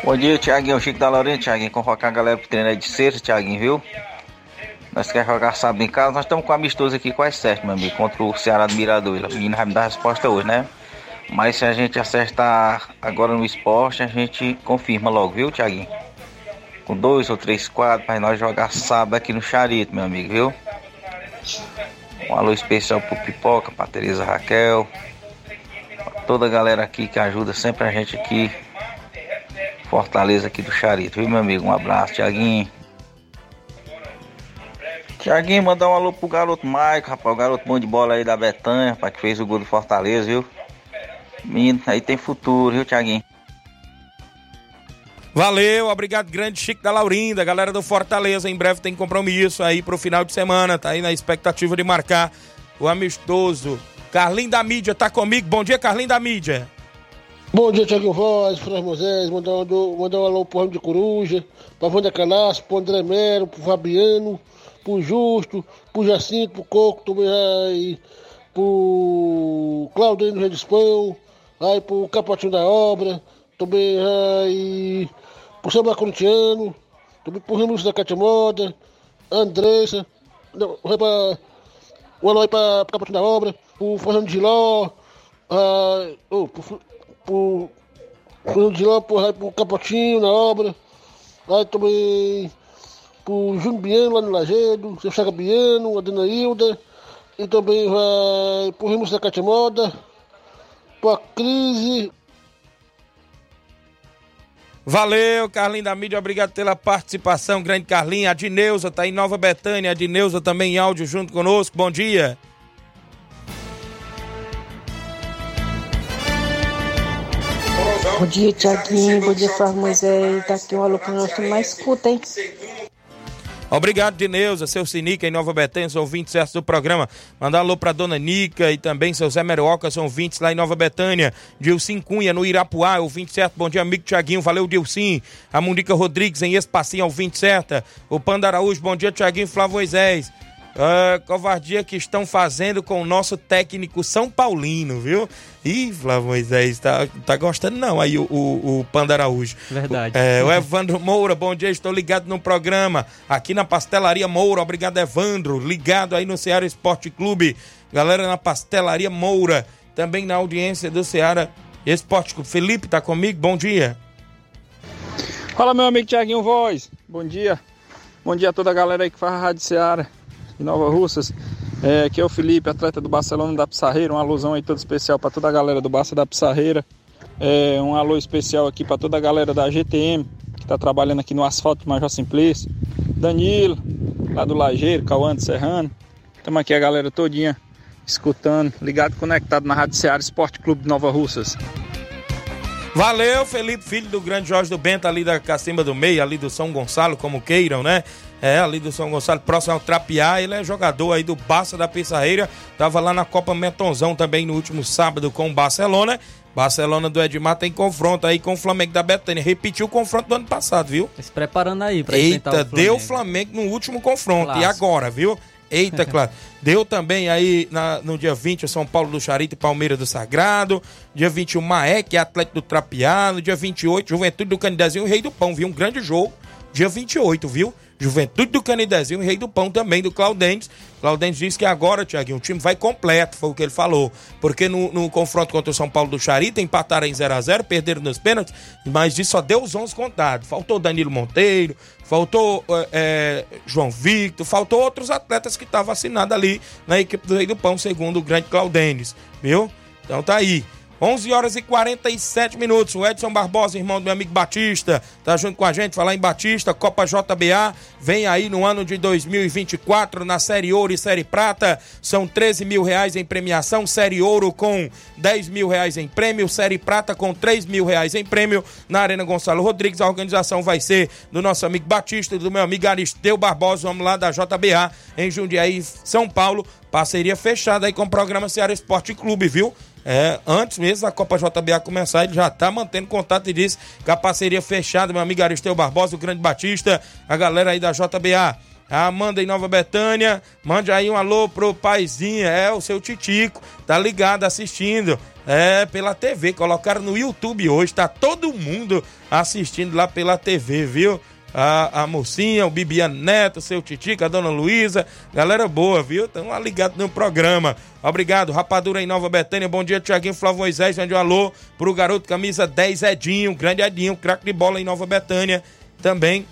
Bom dia, Thiaguinho, Chico da Laurinda, Thiaguinho, convocar a galera pro treino aí de sexta, Thiaguinho, viu? Nós queremos jogar sábado em casa, nós estamos com amistoso aqui quase certo, meu amigo, contra o Ceará do Mirador. O menino vai me dar a resposta hoje, né? Mas se a gente acertar agora no esporte, a gente confirma logo, viu, Thiaguinho? Com dois ou três quadros para nós jogar sábado aqui no Charito, meu amigo, viu? Um alô especial pro Pipoca, pra Tereza Raquel, pra toda a galera aqui que ajuda sempre a gente aqui Fortaleza aqui do Charito, viu meu amigo? Um abraço, Tiaguinho. Tiaguinho, mandar um alô pro garoto Maico, rapaz, o garoto bom de bola aí da Betanha, rapaz, que fez o gol do Fortaleza, viu? Menino, aí tem futuro, viu, Tiaguinho? Valeu, obrigado grande Chico da Laurinda, galera do Fortaleza, em breve tem compromisso aí pro final de semana, tá aí na expectativa de marcar o amistoso. Carlinho da Mídia tá comigo, bom dia Carlinho da Mídia. Bom dia, Tiago Voz, Fran Moisés, mandar um, um alô pro Ramo de Coruja, pra Wanda Canasso, pro André Mero, pro Fabiano, pro Justo, pro Jacinto, pro Coco, também aí, pro Claudinho Redispão, aí pro Capotinho da Obra, também aí pro Samba Corintiano, também pro Remus da Cátia Moda, Andressa, não, pra, um alô aí pra, pro Capotinho da Obra, pro Fernando Giló, ah, oh, pro, pro, pro de lá pro, Capotinho na obra. Aí também pro Júnior Biano lá no Lagedo, seu Chaga Biano, a Dona Hilda. E também vai pro Rimos da Cátia Moda, pra Crise. Valeu, Carlinho da mídia, obrigado pela participação, grande Carlinho. A Dineuza tá em Nova Betânia, a Dineuza também em áudio junto conosco. Bom dia. Bom dia, Tiaguinho. Bom dia, Flávio Moisés. Tá aqui um alô pro nosso mais escuta, hein? Obrigado, Dineuza, seu Sinica em Nova Betânia, são ouvintes certos do programa. Mandar alô pra Dona Nica e também seu Zé Meroca, são ouvintes lá em Nova Betânia. Dilcim Cunha, no Irapuá, ouvinte certo. Bom dia, amigo Tiaguinho, valeu, Dilcim. A Mundica Rodrigues em Espacinho, ouvinte certa. O Panda Araújo, bom dia, Tiaguinho, Flávio Moisés. Uh, covardia que estão fazendo com o nosso técnico São Paulino, viu? Ih, Flávio Moisés, tá, tá gostando não aí o, o, o Panda Araújo. Verdade. O, é, o Evandro Moura, bom dia, estou ligado no programa aqui na Pastelaria Moura. Obrigado, Evandro. Ligado aí no Ceará Esporte Clube. Galera na Pastelaria Moura. Também na audiência do Ceará Esporte Clube. Felipe tá comigo, bom dia. Fala, meu amigo Tiaguinho Voz. Bom dia. Bom dia a toda a galera aí que faz a Rádio Ceará de Nova Russas. É, aqui é o Felipe, atleta do Barcelona da Pissarreira. Um alusão aí todo especial para toda a galera do Barça da Pissarreira. É, um alô especial aqui para toda a galera da GTM que está trabalhando aqui no asfalto Major Simplício. Danilo, lá do Lajeiro, Cauã do Serrano. Estamos aqui a galera todinha escutando, ligado, conectado na Rádio Seara Esporte Clube de Nova Russas. Valeu, Felipe, filho do grande Jorge do Bento, ali da Cacimba do Meio, ali do São Gonçalo, como queiram, né? É, ali do São Gonçalo, próximo ao Trapiá, ele é jogador aí do Barça da Pissarreira, tava lá na Copa Metonzão também no último sábado com o Barcelona. Barcelona do Edmar tem confronto aí com o Flamengo da Betânia. Repetiu o confronto do ano passado, viu? Se preparando aí pra enfrentar o Eita, Flamengo. deu Flamengo no último confronto. E Clássico. agora, viu? Eita, claro. Deu também aí na- no dia 20 o São Paulo do Charito e Palmeiras do Sagrado. Dia 21, Maé, que é Atlético do Trapiá. No dia 28, Juventude do Canidezinho e Rei do Pão, viu? Um grande jogo. Dia 28, viu? Juventude do Canidezinho e Rei do Pão também, do Claudentes. Claudentes disse que agora, Tiaguinho, o time vai completo, foi o que ele falou. Porque no, no confronto contra o São Paulo do Charita, empataram em 0x0, perderam nos pênaltis, mas disso só deu os 11 contados. Faltou Danilo Monteiro, faltou eh, João Victor, faltou outros atletas que estavam assinados ali na equipe do Rei do Pão, segundo o grande Claudentes, viu? Então tá aí. 11 horas e 47 minutos. O Edson Barbosa, irmão do meu amigo Batista, tá junto com a gente. Falar em Batista, Copa JBA, vem aí no ano de 2024 na Série Ouro e Série Prata. São 13 mil reais em premiação. Série Ouro com 10 mil reais em prêmio. Série Prata com 3 mil reais em prêmio. Na Arena Gonçalo Rodrigues, a organização vai ser do nosso amigo Batista e do meu amigo Aristeu Barbosa, vamos lá da JBA, em Jundiaí, São Paulo. Parceria fechada aí com o programa Ceará Esporte Clube, viu? É, antes mesmo da Copa JBA começar, ele já tá mantendo contato e disse que a parceria fechada, meu amigo Aristeu Barbosa, o Grande Batista, a galera aí da JBA. A Amanda em Nova Betânia, mande aí um alô pro paizinho, é, o seu Titico, tá ligado, assistindo, é, pela TV, colocaram no YouTube hoje, tá todo mundo assistindo lá pela TV, viu? A, a mocinha, o Bibiano Neto, seu Titico, a dona Luísa, galera boa, viu? Estão lá ligados no programa. Obrigado, Rapadura em Nova Betânia, bom dia, Tiaguinho Flávio Moisés, mande um alô pro garoto camisa 10 Edinho, grande Edinho, craque de bola em Nova Betânia, também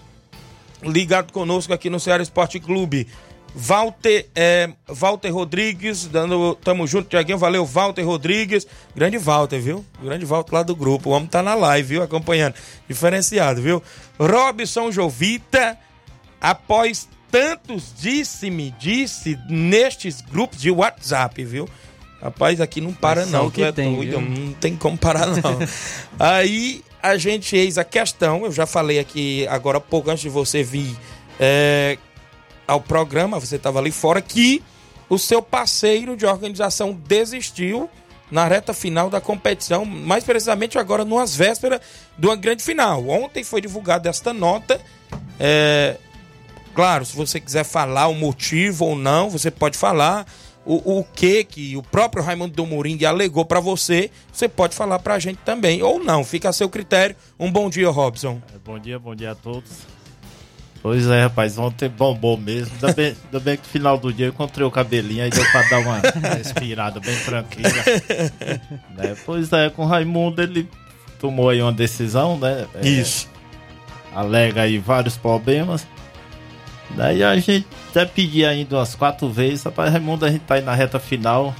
ligado conosco aqui no Ceará Esporte Clube. Walter, é, Walter Rodrigues, dando, tamo junto, Tiaguinho, valeu, Walter Rodrigues, grande Walter, viu? Grande Walter lá do grupo, o homem tá na live, viu? Acompanhando, diferenciado, viu? Robson Jovita, após tantos disse-me, disse nestes grupos de WhatsApp, viu? Rapaz, aqui não para É não, que é tem, doido, não tem como parar não. Aí a gente eis a questão, eu já falei aqui agora há pouco antes de você vir é, ao programa, você estava ali fora, que o seu parceiro de organização desistiu na reta final da competição, mais precisamente agora numas vésperas de uma grande final. Ontem foi divulgada esta nota. é, claro, se você quiser falar o motivo ou não, você pode falar. O, o que que o próprio Raimundo do Moringue alegou para você, você pode falar pra gente também, ou não, fica a seu critério. Um bom dia, Robson. Bom dia, bom dia a todos. Pois é, rapaz, ontem bombou mesmo. Ainda bem, ainda bem que no final do dia eu encontrei o cabelinho, aí deu pra dar uma respirada bem tranquila. né? Pois é, com o Raimundo ele tomou aí uma decisão, né? É, Isso. Alega aí vários problemas. Daí a gente até pedir ainda umas quatro vezes. Rapaz, Raimundo, a gente tá aí na reta final.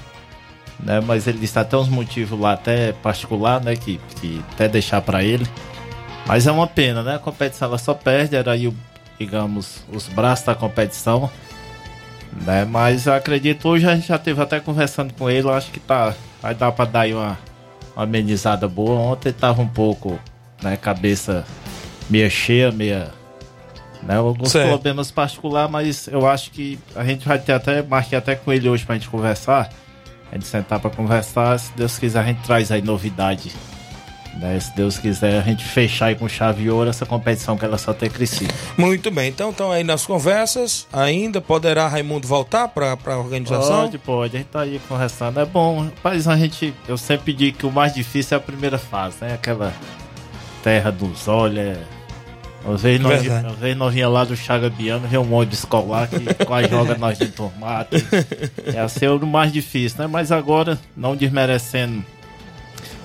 Né, mas ele disse até uns motivos lá, até particular, né? Que, que até deixar pra ele. Mas é uma pena, né? A competição ela só perde, era aí, o, digamos, os braços da competição. Né? Mas acredito, hoje a gente já teve até conversando com ele, eu acho que tá. Vai dar pra dar aí uma, uma amenizada boa. Ontem tava um pouco, né, cabeça meia cheia, meia. Né, alguns Certo. problemas particulares, mas eu acho que a gente vai ter até, marquei até com ele hoje pra gente conversar. A gente sentar pra conversar, se Deus quiser a gente traz aí novidade. Né? Se Deus quiser a gente fechar aí com chave de ouro essa competição que ela só tem crescido. Muito bem, então estão aí nas conversas. Ainda poderá Raimundo voltar para a organização? Pode, pode, a gente tá aí conversando. É bom, rapaz, a gente. Eu sempre digo que o mais difícil é a primeira fase, né? Aquela terra dos olhos. Às vezes, nós, às vezes nós vinha lá do Chagabiano, vê um monte de escolar que quase joga nós de tomate. É assim, é o mais difícil, né? Mas agora, não desmerecendo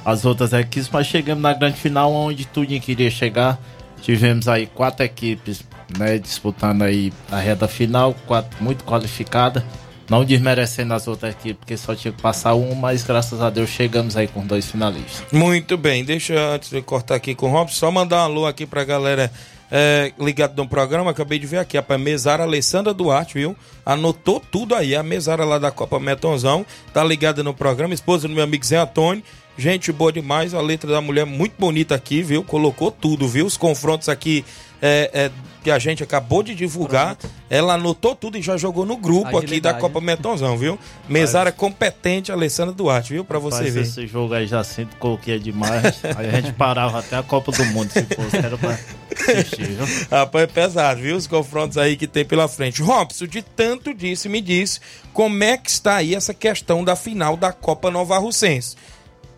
as outras equipes, mas chegamos na grande final onde tudo queria chegar. Tivemos aí quatro equipes né, disputando aí a reta final, quatro muito qualificadas. Não desmerecendo as outras equipes, porque só tinha que passar um, mas graças a Deus chegamos aí com dois finalistas. Muito bem, deixa antes de cortar aqui com o Robson, só mandar um alô aqui pra galera é, ligado no programa, acabei de ver aqui, a mesária Alessandra Duarte, viu? Anotou tudo aí, a mesária lá da Copa Metonzão, tá ligada no programa, esposa do meu amigo Zé Antônio. Gente boa demais, a letra da mulher muito bonita aqui, viu? Colocou tudo, viu? Os confrontos aqui é, é, que a gente acabou de divulgar. Pronto. Ela anotou tudo e já jogou no grupo Agilidade. aqui da Copa Metonzão, viu? Mesária competente, Alessandra Duarte, viu? Pra você ver. Esse jogo aí já sinto coloquei demais. aí a gente parava até a Copa do Mundo, se fosse, era pra assistir, viu? Rapaz, é pesado, viu? Os confrontos aí que tem pela frente. Robson, de tanto disse, me disse, como é que está aí essa questão da final da Copa Nova Russense?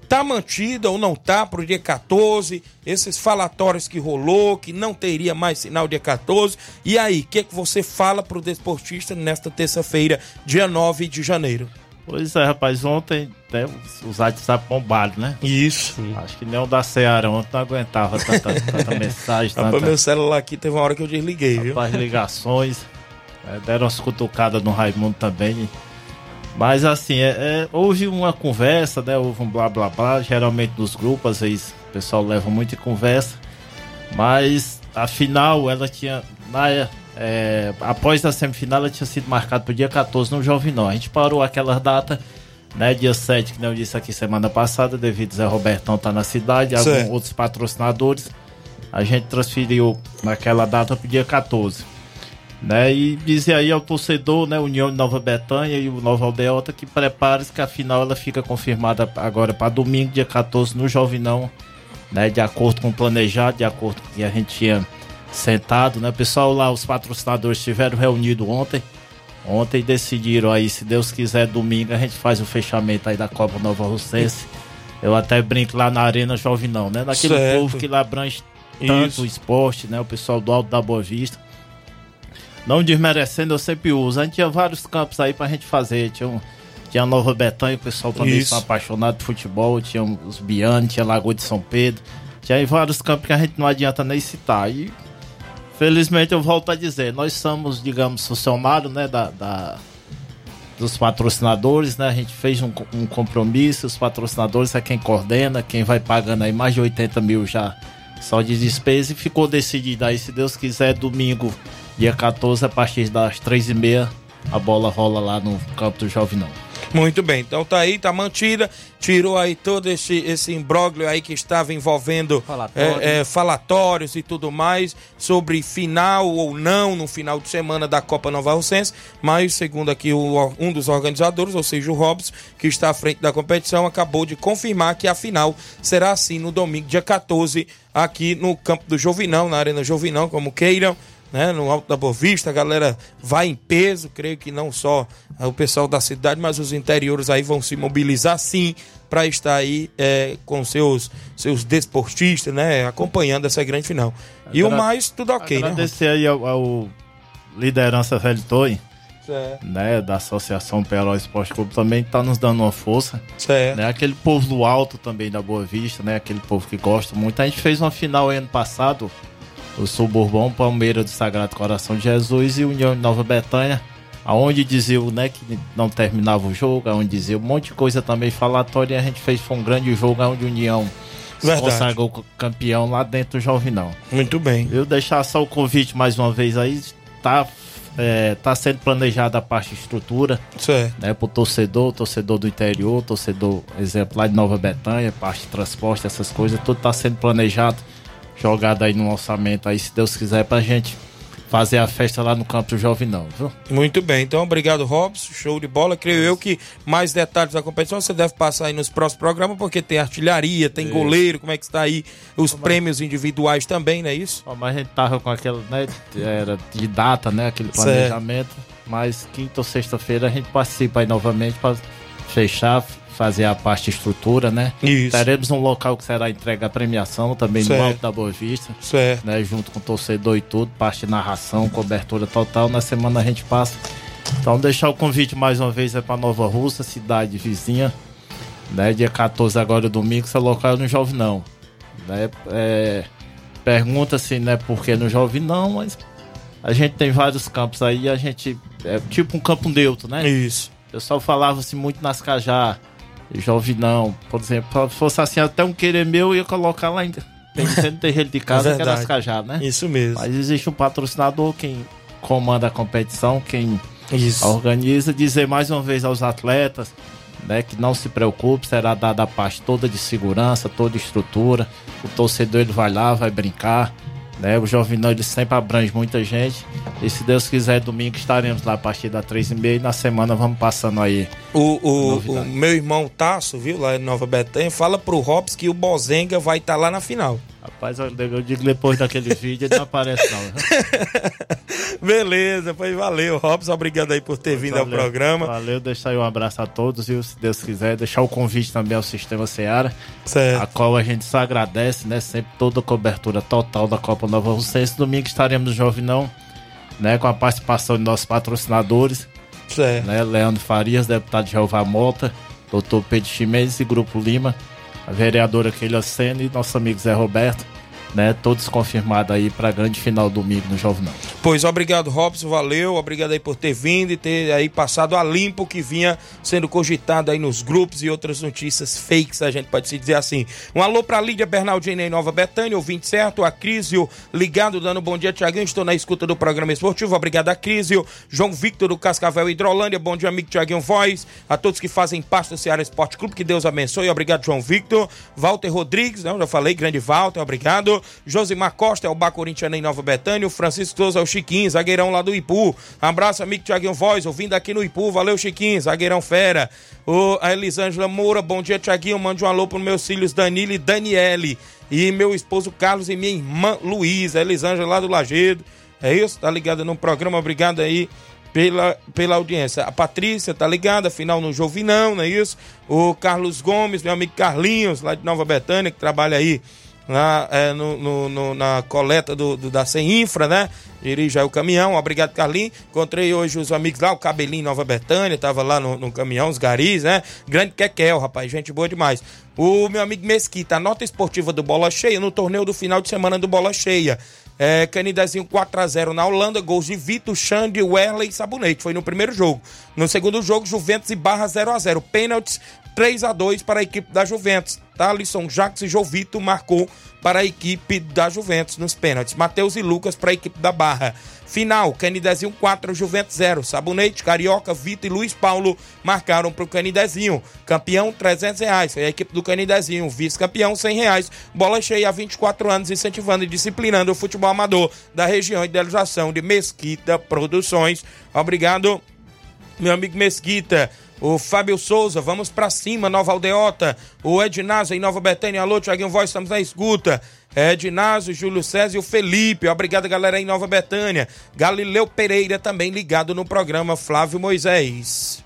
Tá mantida ou não tá para o dia 14, esses falatórios que rolou, que não teria mais sinal dia 14. E aí, o que, que você fala para o desportista nesta terça-feira, dia 9 de janeiro? Pois é, rapaz, ontem né, os WhatsApp bombaram, né? Isso. Acho que nem o da Seara ontem não aguentava tanta, tanta mensagem. Tanta... Rapaz, meu celular aqui teve uma hora que eu desliguei, viu? Rapaz, ligações. É, deram umas cutucadas no Raimundo também. Mas assim, é, é, houve uma conversa, né? Houve um blá blá blá. Geralmente nos grupos, às vezes o pessoal leva muito em conversa. Mas a final, ela tinha. Na, é, após a semifinal, ela tinha sido marcada para o dia 14 no Jovinó. A gente parou aquela data, né? Dia 7, que não disse aqui semana passada, devido a Zé Robertão estar tá na cidade, alguns outros patrocinadores. A gente transferiu naquela data para o dia 14. Né? E dizer aí ao torcedor, né, União de Nova Betânia e o Nova Aldeota que prepare-se que a final ela fica confirmada agora para domingo, dia 14, no Jovinão, né, de acordo com o planejado, de acordo com o que a gente tinha sentado, né? O pessoal lá, os patrocinadores estiveram reunidos ontem. Ontem decidiram aí, se Deus quiser, domingo a gente faz o fechamento aí da Copa Nova Russense. Eu até brinco lá na Arena Jovinão, né? Daquele certo. povo que lá abrange tanto Isso. o esporte, né? O pessoal do Alto da Boa Vista. Não desmerecendo, eu sempre uso. A gente tinha vários campos aí pra gente fazer. Tinha, um, tinha Nova Betânia, o pessoal também são apaixonado por futebol. Tinha os Biane, tinha Lagoa de São Pedro. Tinha aí vários campos que a gente não adianta nem citar. E felizmente eu volto a dizer, nós somos, digamos, funcionários né, da, da dos patrocinadores, né? A gente fez um, um, compromisso, os patrocinadores é quem coordena, quem vai pagando aí mais de 80 mil já só de despesa e ficou decidido aí, se Deus quiser, domingo Dia 14, a partir das 3h30, a bola rola lá no campo do Jovinão. Muito bem, então tá aí, tá mantida, tirou aí todo esse, esse imbróglio aí que estava envolvendo Falatório. é, é, falatórios e tudo mais sobre final ou não no final de semana da Copa Nova Rocense, mas segundo aqui o, um dos organizadores, ou seja, o Robson, que está à frente da competição, acabou de confirmar que a final será assim no domingo, dia 14, aqui no campo do Jovinão, na Arena Jovinão, como queiram né, no Alto da Boa Vista, a galera vai em peso, creio que não só o pessoal da cidade, mas os interiores aí vão se mobilizar sim para estar aí é, com seus, seus desportistas, né, acompanhando essa grande final. E Agra o mais, tudo ok, agradecer né? Agradecer aí ao, ao, liderança Velho Toy, né, da Associação Peló Esporte Clube também está nos dando uma força. Certo. Né, aquele povo do alto também da Boa Vista, né, aquele povo que gosta muito. A gente fez uma final ano passado o Suburbão, Palmeiras do Sagrado Coração de Jesus e União de Nova Betânia, aonde dizia né, que não terminava o jogo, aonde dizia um monte de coisa também falatória, e a gente fez foi um grande jogo onde União Verdade. consagrou campeão lá dentro do Jovinão. Muito bem. Eu deixar só o convite mais uma vez aí, tá é, tá sendo planejada a parte de estrutura. Certo. Né, pro torcedor, torcedor do interior, torcedor, exemplo, lá de Nova Betânia, parte de transporte, essas coisas, tudo tá sendo planejado jogado aí no orçamento aí, se Deus quiser, pra gente fazer a festa lá no campo do Jovinão, viu? Muito bem, então obrigado, Robson. Show de bola. Creio eu que mais detalhes da competição você deve passar aí nos próximos programas, porque tem artilharia, tem isso. goleiro, como é que está aí, os prêmios individuais também, não é isso? Mas a gente tava com aquela, né, era de data, né, aquele planejamento, certo. mas quinta ou sexta-feira a gente participa aí novamente para fechar, fazer a parte estrutura, né? Isso. Teremos um local que será entregue a premiação também certo. no Alto da Boa Vista. Certo. Né? Junto com o torcedor e tudo, parte de narração, cobertura total. Na semana a gente passa. Então deixar o convite mais uma vez é para Nova Russa, cidade vizinha. Né? Dia 14 agora domingo, esse local no Jovem não. Né? É, Pergunta-se, né, por que no Jovem não, mas a gente tem vários campos aí, a gente. É tipo um campo neutro, né? Isso. O pessoal falava-se muito nas Cajá, Jovinão, por exemplo, se fosse assim, até um querer meu, eu ia colocar lá em, Tem, tem gente de casa É que é das Cajá, né? Isso mesmo. Mas existe um patrocinador, quem comanda a competição, quem Isso. organiza. Dizer mais uma vez aos atletas né, que não se preocupe, será dada a parte toda de segurança, toda estrutura. O torcedor ele vai lá, vai brincar. Né? O Jovinão ele sempre abrange muita gente. E se Deus quiser, domingo estaremos lá a partir das três e meia. E na semana vamos passando aí. O, o, o meu irmão Tasso, viu, lá em Nova Betânia, fala pro Robson que o Bozenga vai estar lá na final. Rapaz, eu, digo depois daquele vídeo, ele não aparece não. Beleza, pois valeu, Robson. Obrigado aí por ter vindo ao Valeu, programa. Valeu, deixar aí um abraço a todos e se Deus quiser, deixar o convite também ao Sistema Seara, Certo. a qual a gente só agradece, né? Sempre toda a cobertura total da Copa Nova Russense. Domingo estaremos no Jovinão, né? Com a participação de nossos patrocinadores, Certo. né? Leandro Farias, deputado Jeová Mota, doutor Pedro Chimenez e Grupo Lima, a vereadora Keila Senna e nosso amigo Zé Roberto, né? Todos confirmados aí para grande final domingo no Jovinão. Pois obrigado, Robson, valeu. Obrigado aí por ter vindo e ter aí passado a limpo que vinha sendo cogitado aí nos grupos e outras notícias fakes, a gente pode se dizer assim. Um alô pra Lídia Bernaldina em Nova Betânia, ouvinte certo, a Crísio ligado, dando bom dia, Tiaguinho. Estou na escuta do programa esportivo. Obrigado a Crísio. João Victor do Cascavel Hidrolândia, bom dia, amigo Tiaguinho Voz. A todos que fazem parte do Ceará Esporte Clube, que Deus abençoe. Obrigado, João Victor. Walter Rodrigues, não, já falei, grande Walter, obrigado. Josimar Costa é o Bar Corintiano em Nova Betânia. O Francisco Souza é o Chiquinho, zagueirão lá do Ipu. Abraço, amigo Tiaguinho Voz, ouvindo aqui no Ipu. Valeu, Chiquinho, zagueirão fera. O, a Elisângela Moura, bom dia, Tiaguinho. Mande um alô para meus filhos Danilo e Daniele. E meu esposo Carlos e minha irmã Luísa. Elisângela lá do Lagedo. É isso? Tá ligada no programa, obrigado aí pela, pela audiência. A Patrícia tá ligada, final no Jovinão, não é isso? O Carlos Gomes, meu amigo Carlinhos, lá de Nova Betânia, que trabalha aí na, é, no, no- no- na coleta do, do- da Infra, né? Dirige aí o caminhão, obrigado Carlinhos. Encontrei hoje os amigos lá, o Cabelinho Nova Betânia, tava lá no, no caminhão, os garis, né? Grande Kekel, rapaz, gente boa demais. O meu amigo Mesquita, a nota esportiva do Bola Cheia no torneio do final de semana do Bola Cheia. É, Canidezinho 4x0 na Holanda, gols de Vitor, Xande, Werley e Sabonete. Foi no primeiro jogo. No segundo jogo, Juventus e Barra 0x0. Pênaltis 3 a 2 para a equipe da Juventus. Thalisson, Jacques e Jovito marcou para a equipe da Juventus nos pênaltis. Matheus e Lucas para a equipe da Barra. Final, Canidezinho 4, Juventus 0. Sabonete, Carioca, Vitor e Luiz Paulo marcaram para o Canidezinho. Campeão, 300 reais. Foi a equipe do Canidezinho. Vice-campeão, 100 reais. Bola cheia há 24 anos, incentivando e disciplinando o futebol amador da região idealização de Mesquita Produções. Obrigado meu amigo Mesquita, o Fábio Souza, vamos pra cima, Nova Aldeota, o Ednásio em Nova Betânia, alô, Tiaguinho Voz, estamos na escuta. Ednásio, Júlio César e o Felipe, obrigado galera em Nova Betânia. Galileu Pereira também ligado no programa Flávio Moisés.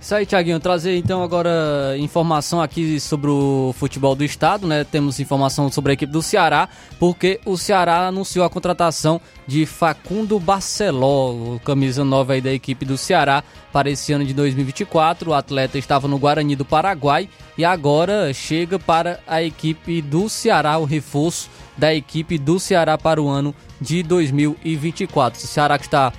Isso aí, Tiaguinho. Trazer então agora informação aqui sobre o futebol do estado, né? Temos informação sobre a equipe do Ceará, porque o Ceará anunciou a contratação de Facundo Barceló, camisa nova aí da equipe do Ceará, para esse ano de 2024. O atleta estava no Guarani do Paraguai e agora chega para a equipe do Ceará, o reforço da equipe do Ceará para o ano de 2024. O Ceará que está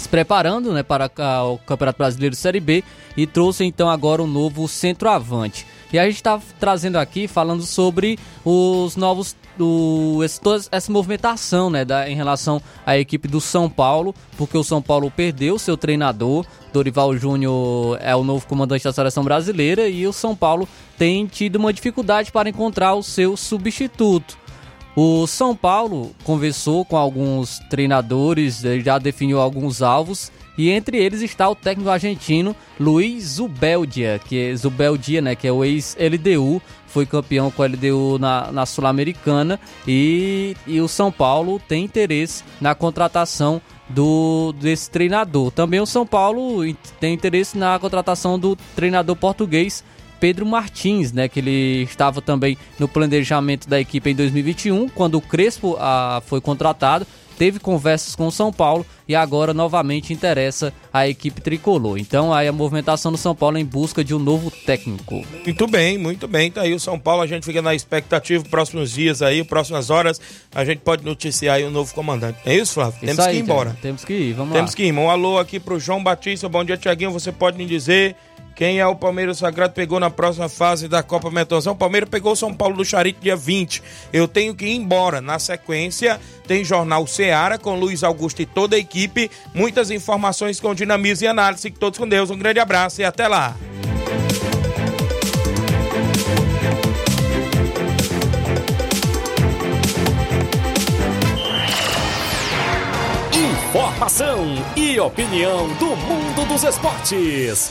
se preparando né, para o Campeonato Brasileiro Série B e trouxe então agora um novo centroavante. E a gente está trazendo aqui falando sobre os novos. O, esse- toda essa movimentação né, da, em relação à equipe do São Paulo, porque o São Paulo perdeu seu treinador, Dorival Júnior é o novo comandante da seleção brasileira, e o São Paulo tem tido uma dificuldade para encontrar o seu substituto. O São Paulo conversou com alguns treinadores, já definiu alguns alvos e entre eles está o técnico argentino Luiz Zubeldia, que é Zubeldia, né, que é o ex-LDU, foi campeão com a LDU na, na Sul-Americana e, e o São Paulo tem interesse na contratação do desse treinador. Também o São Paulo tem interesse na contratação do treinador português Pedro Martins, né, que ele estava também no planejamento da equipe em 2021, quando o Crespo ah, foi contratado, teve conversas com o São Paulo e agora novamente interessa a equipe tricolor. Então aí a movimentação do São Paulo em busca de um novo técnico. Muito bem, muito bem. Tá aí o São Paulo, a gente fica na expectativa, próximos dias aí, próximas horas, a gente pode noticiar aí o novo comandante. É isso, Flávio? Isso Temos aí, que ir embora. Temos que ir, vamos Temos lá. que ir. Um alô aqui pro João Batista. Bom dia, Tiaguinho. Você pode me dizer Quem é o Palmeiras Sagrado pegou na próxima fase da Copa Metonzão? O Palmeiras pegou o São Paulo do Charito dia 20. Eu tenho que ir embora. Na sequência, tem Jornal Seara com Luiz Augusto e toda a equipe. Muitas informações com dinamismo e análise. Fique todos com Deus. Um grande abraço e até lá. Informação e opinião do mundo dos esportes.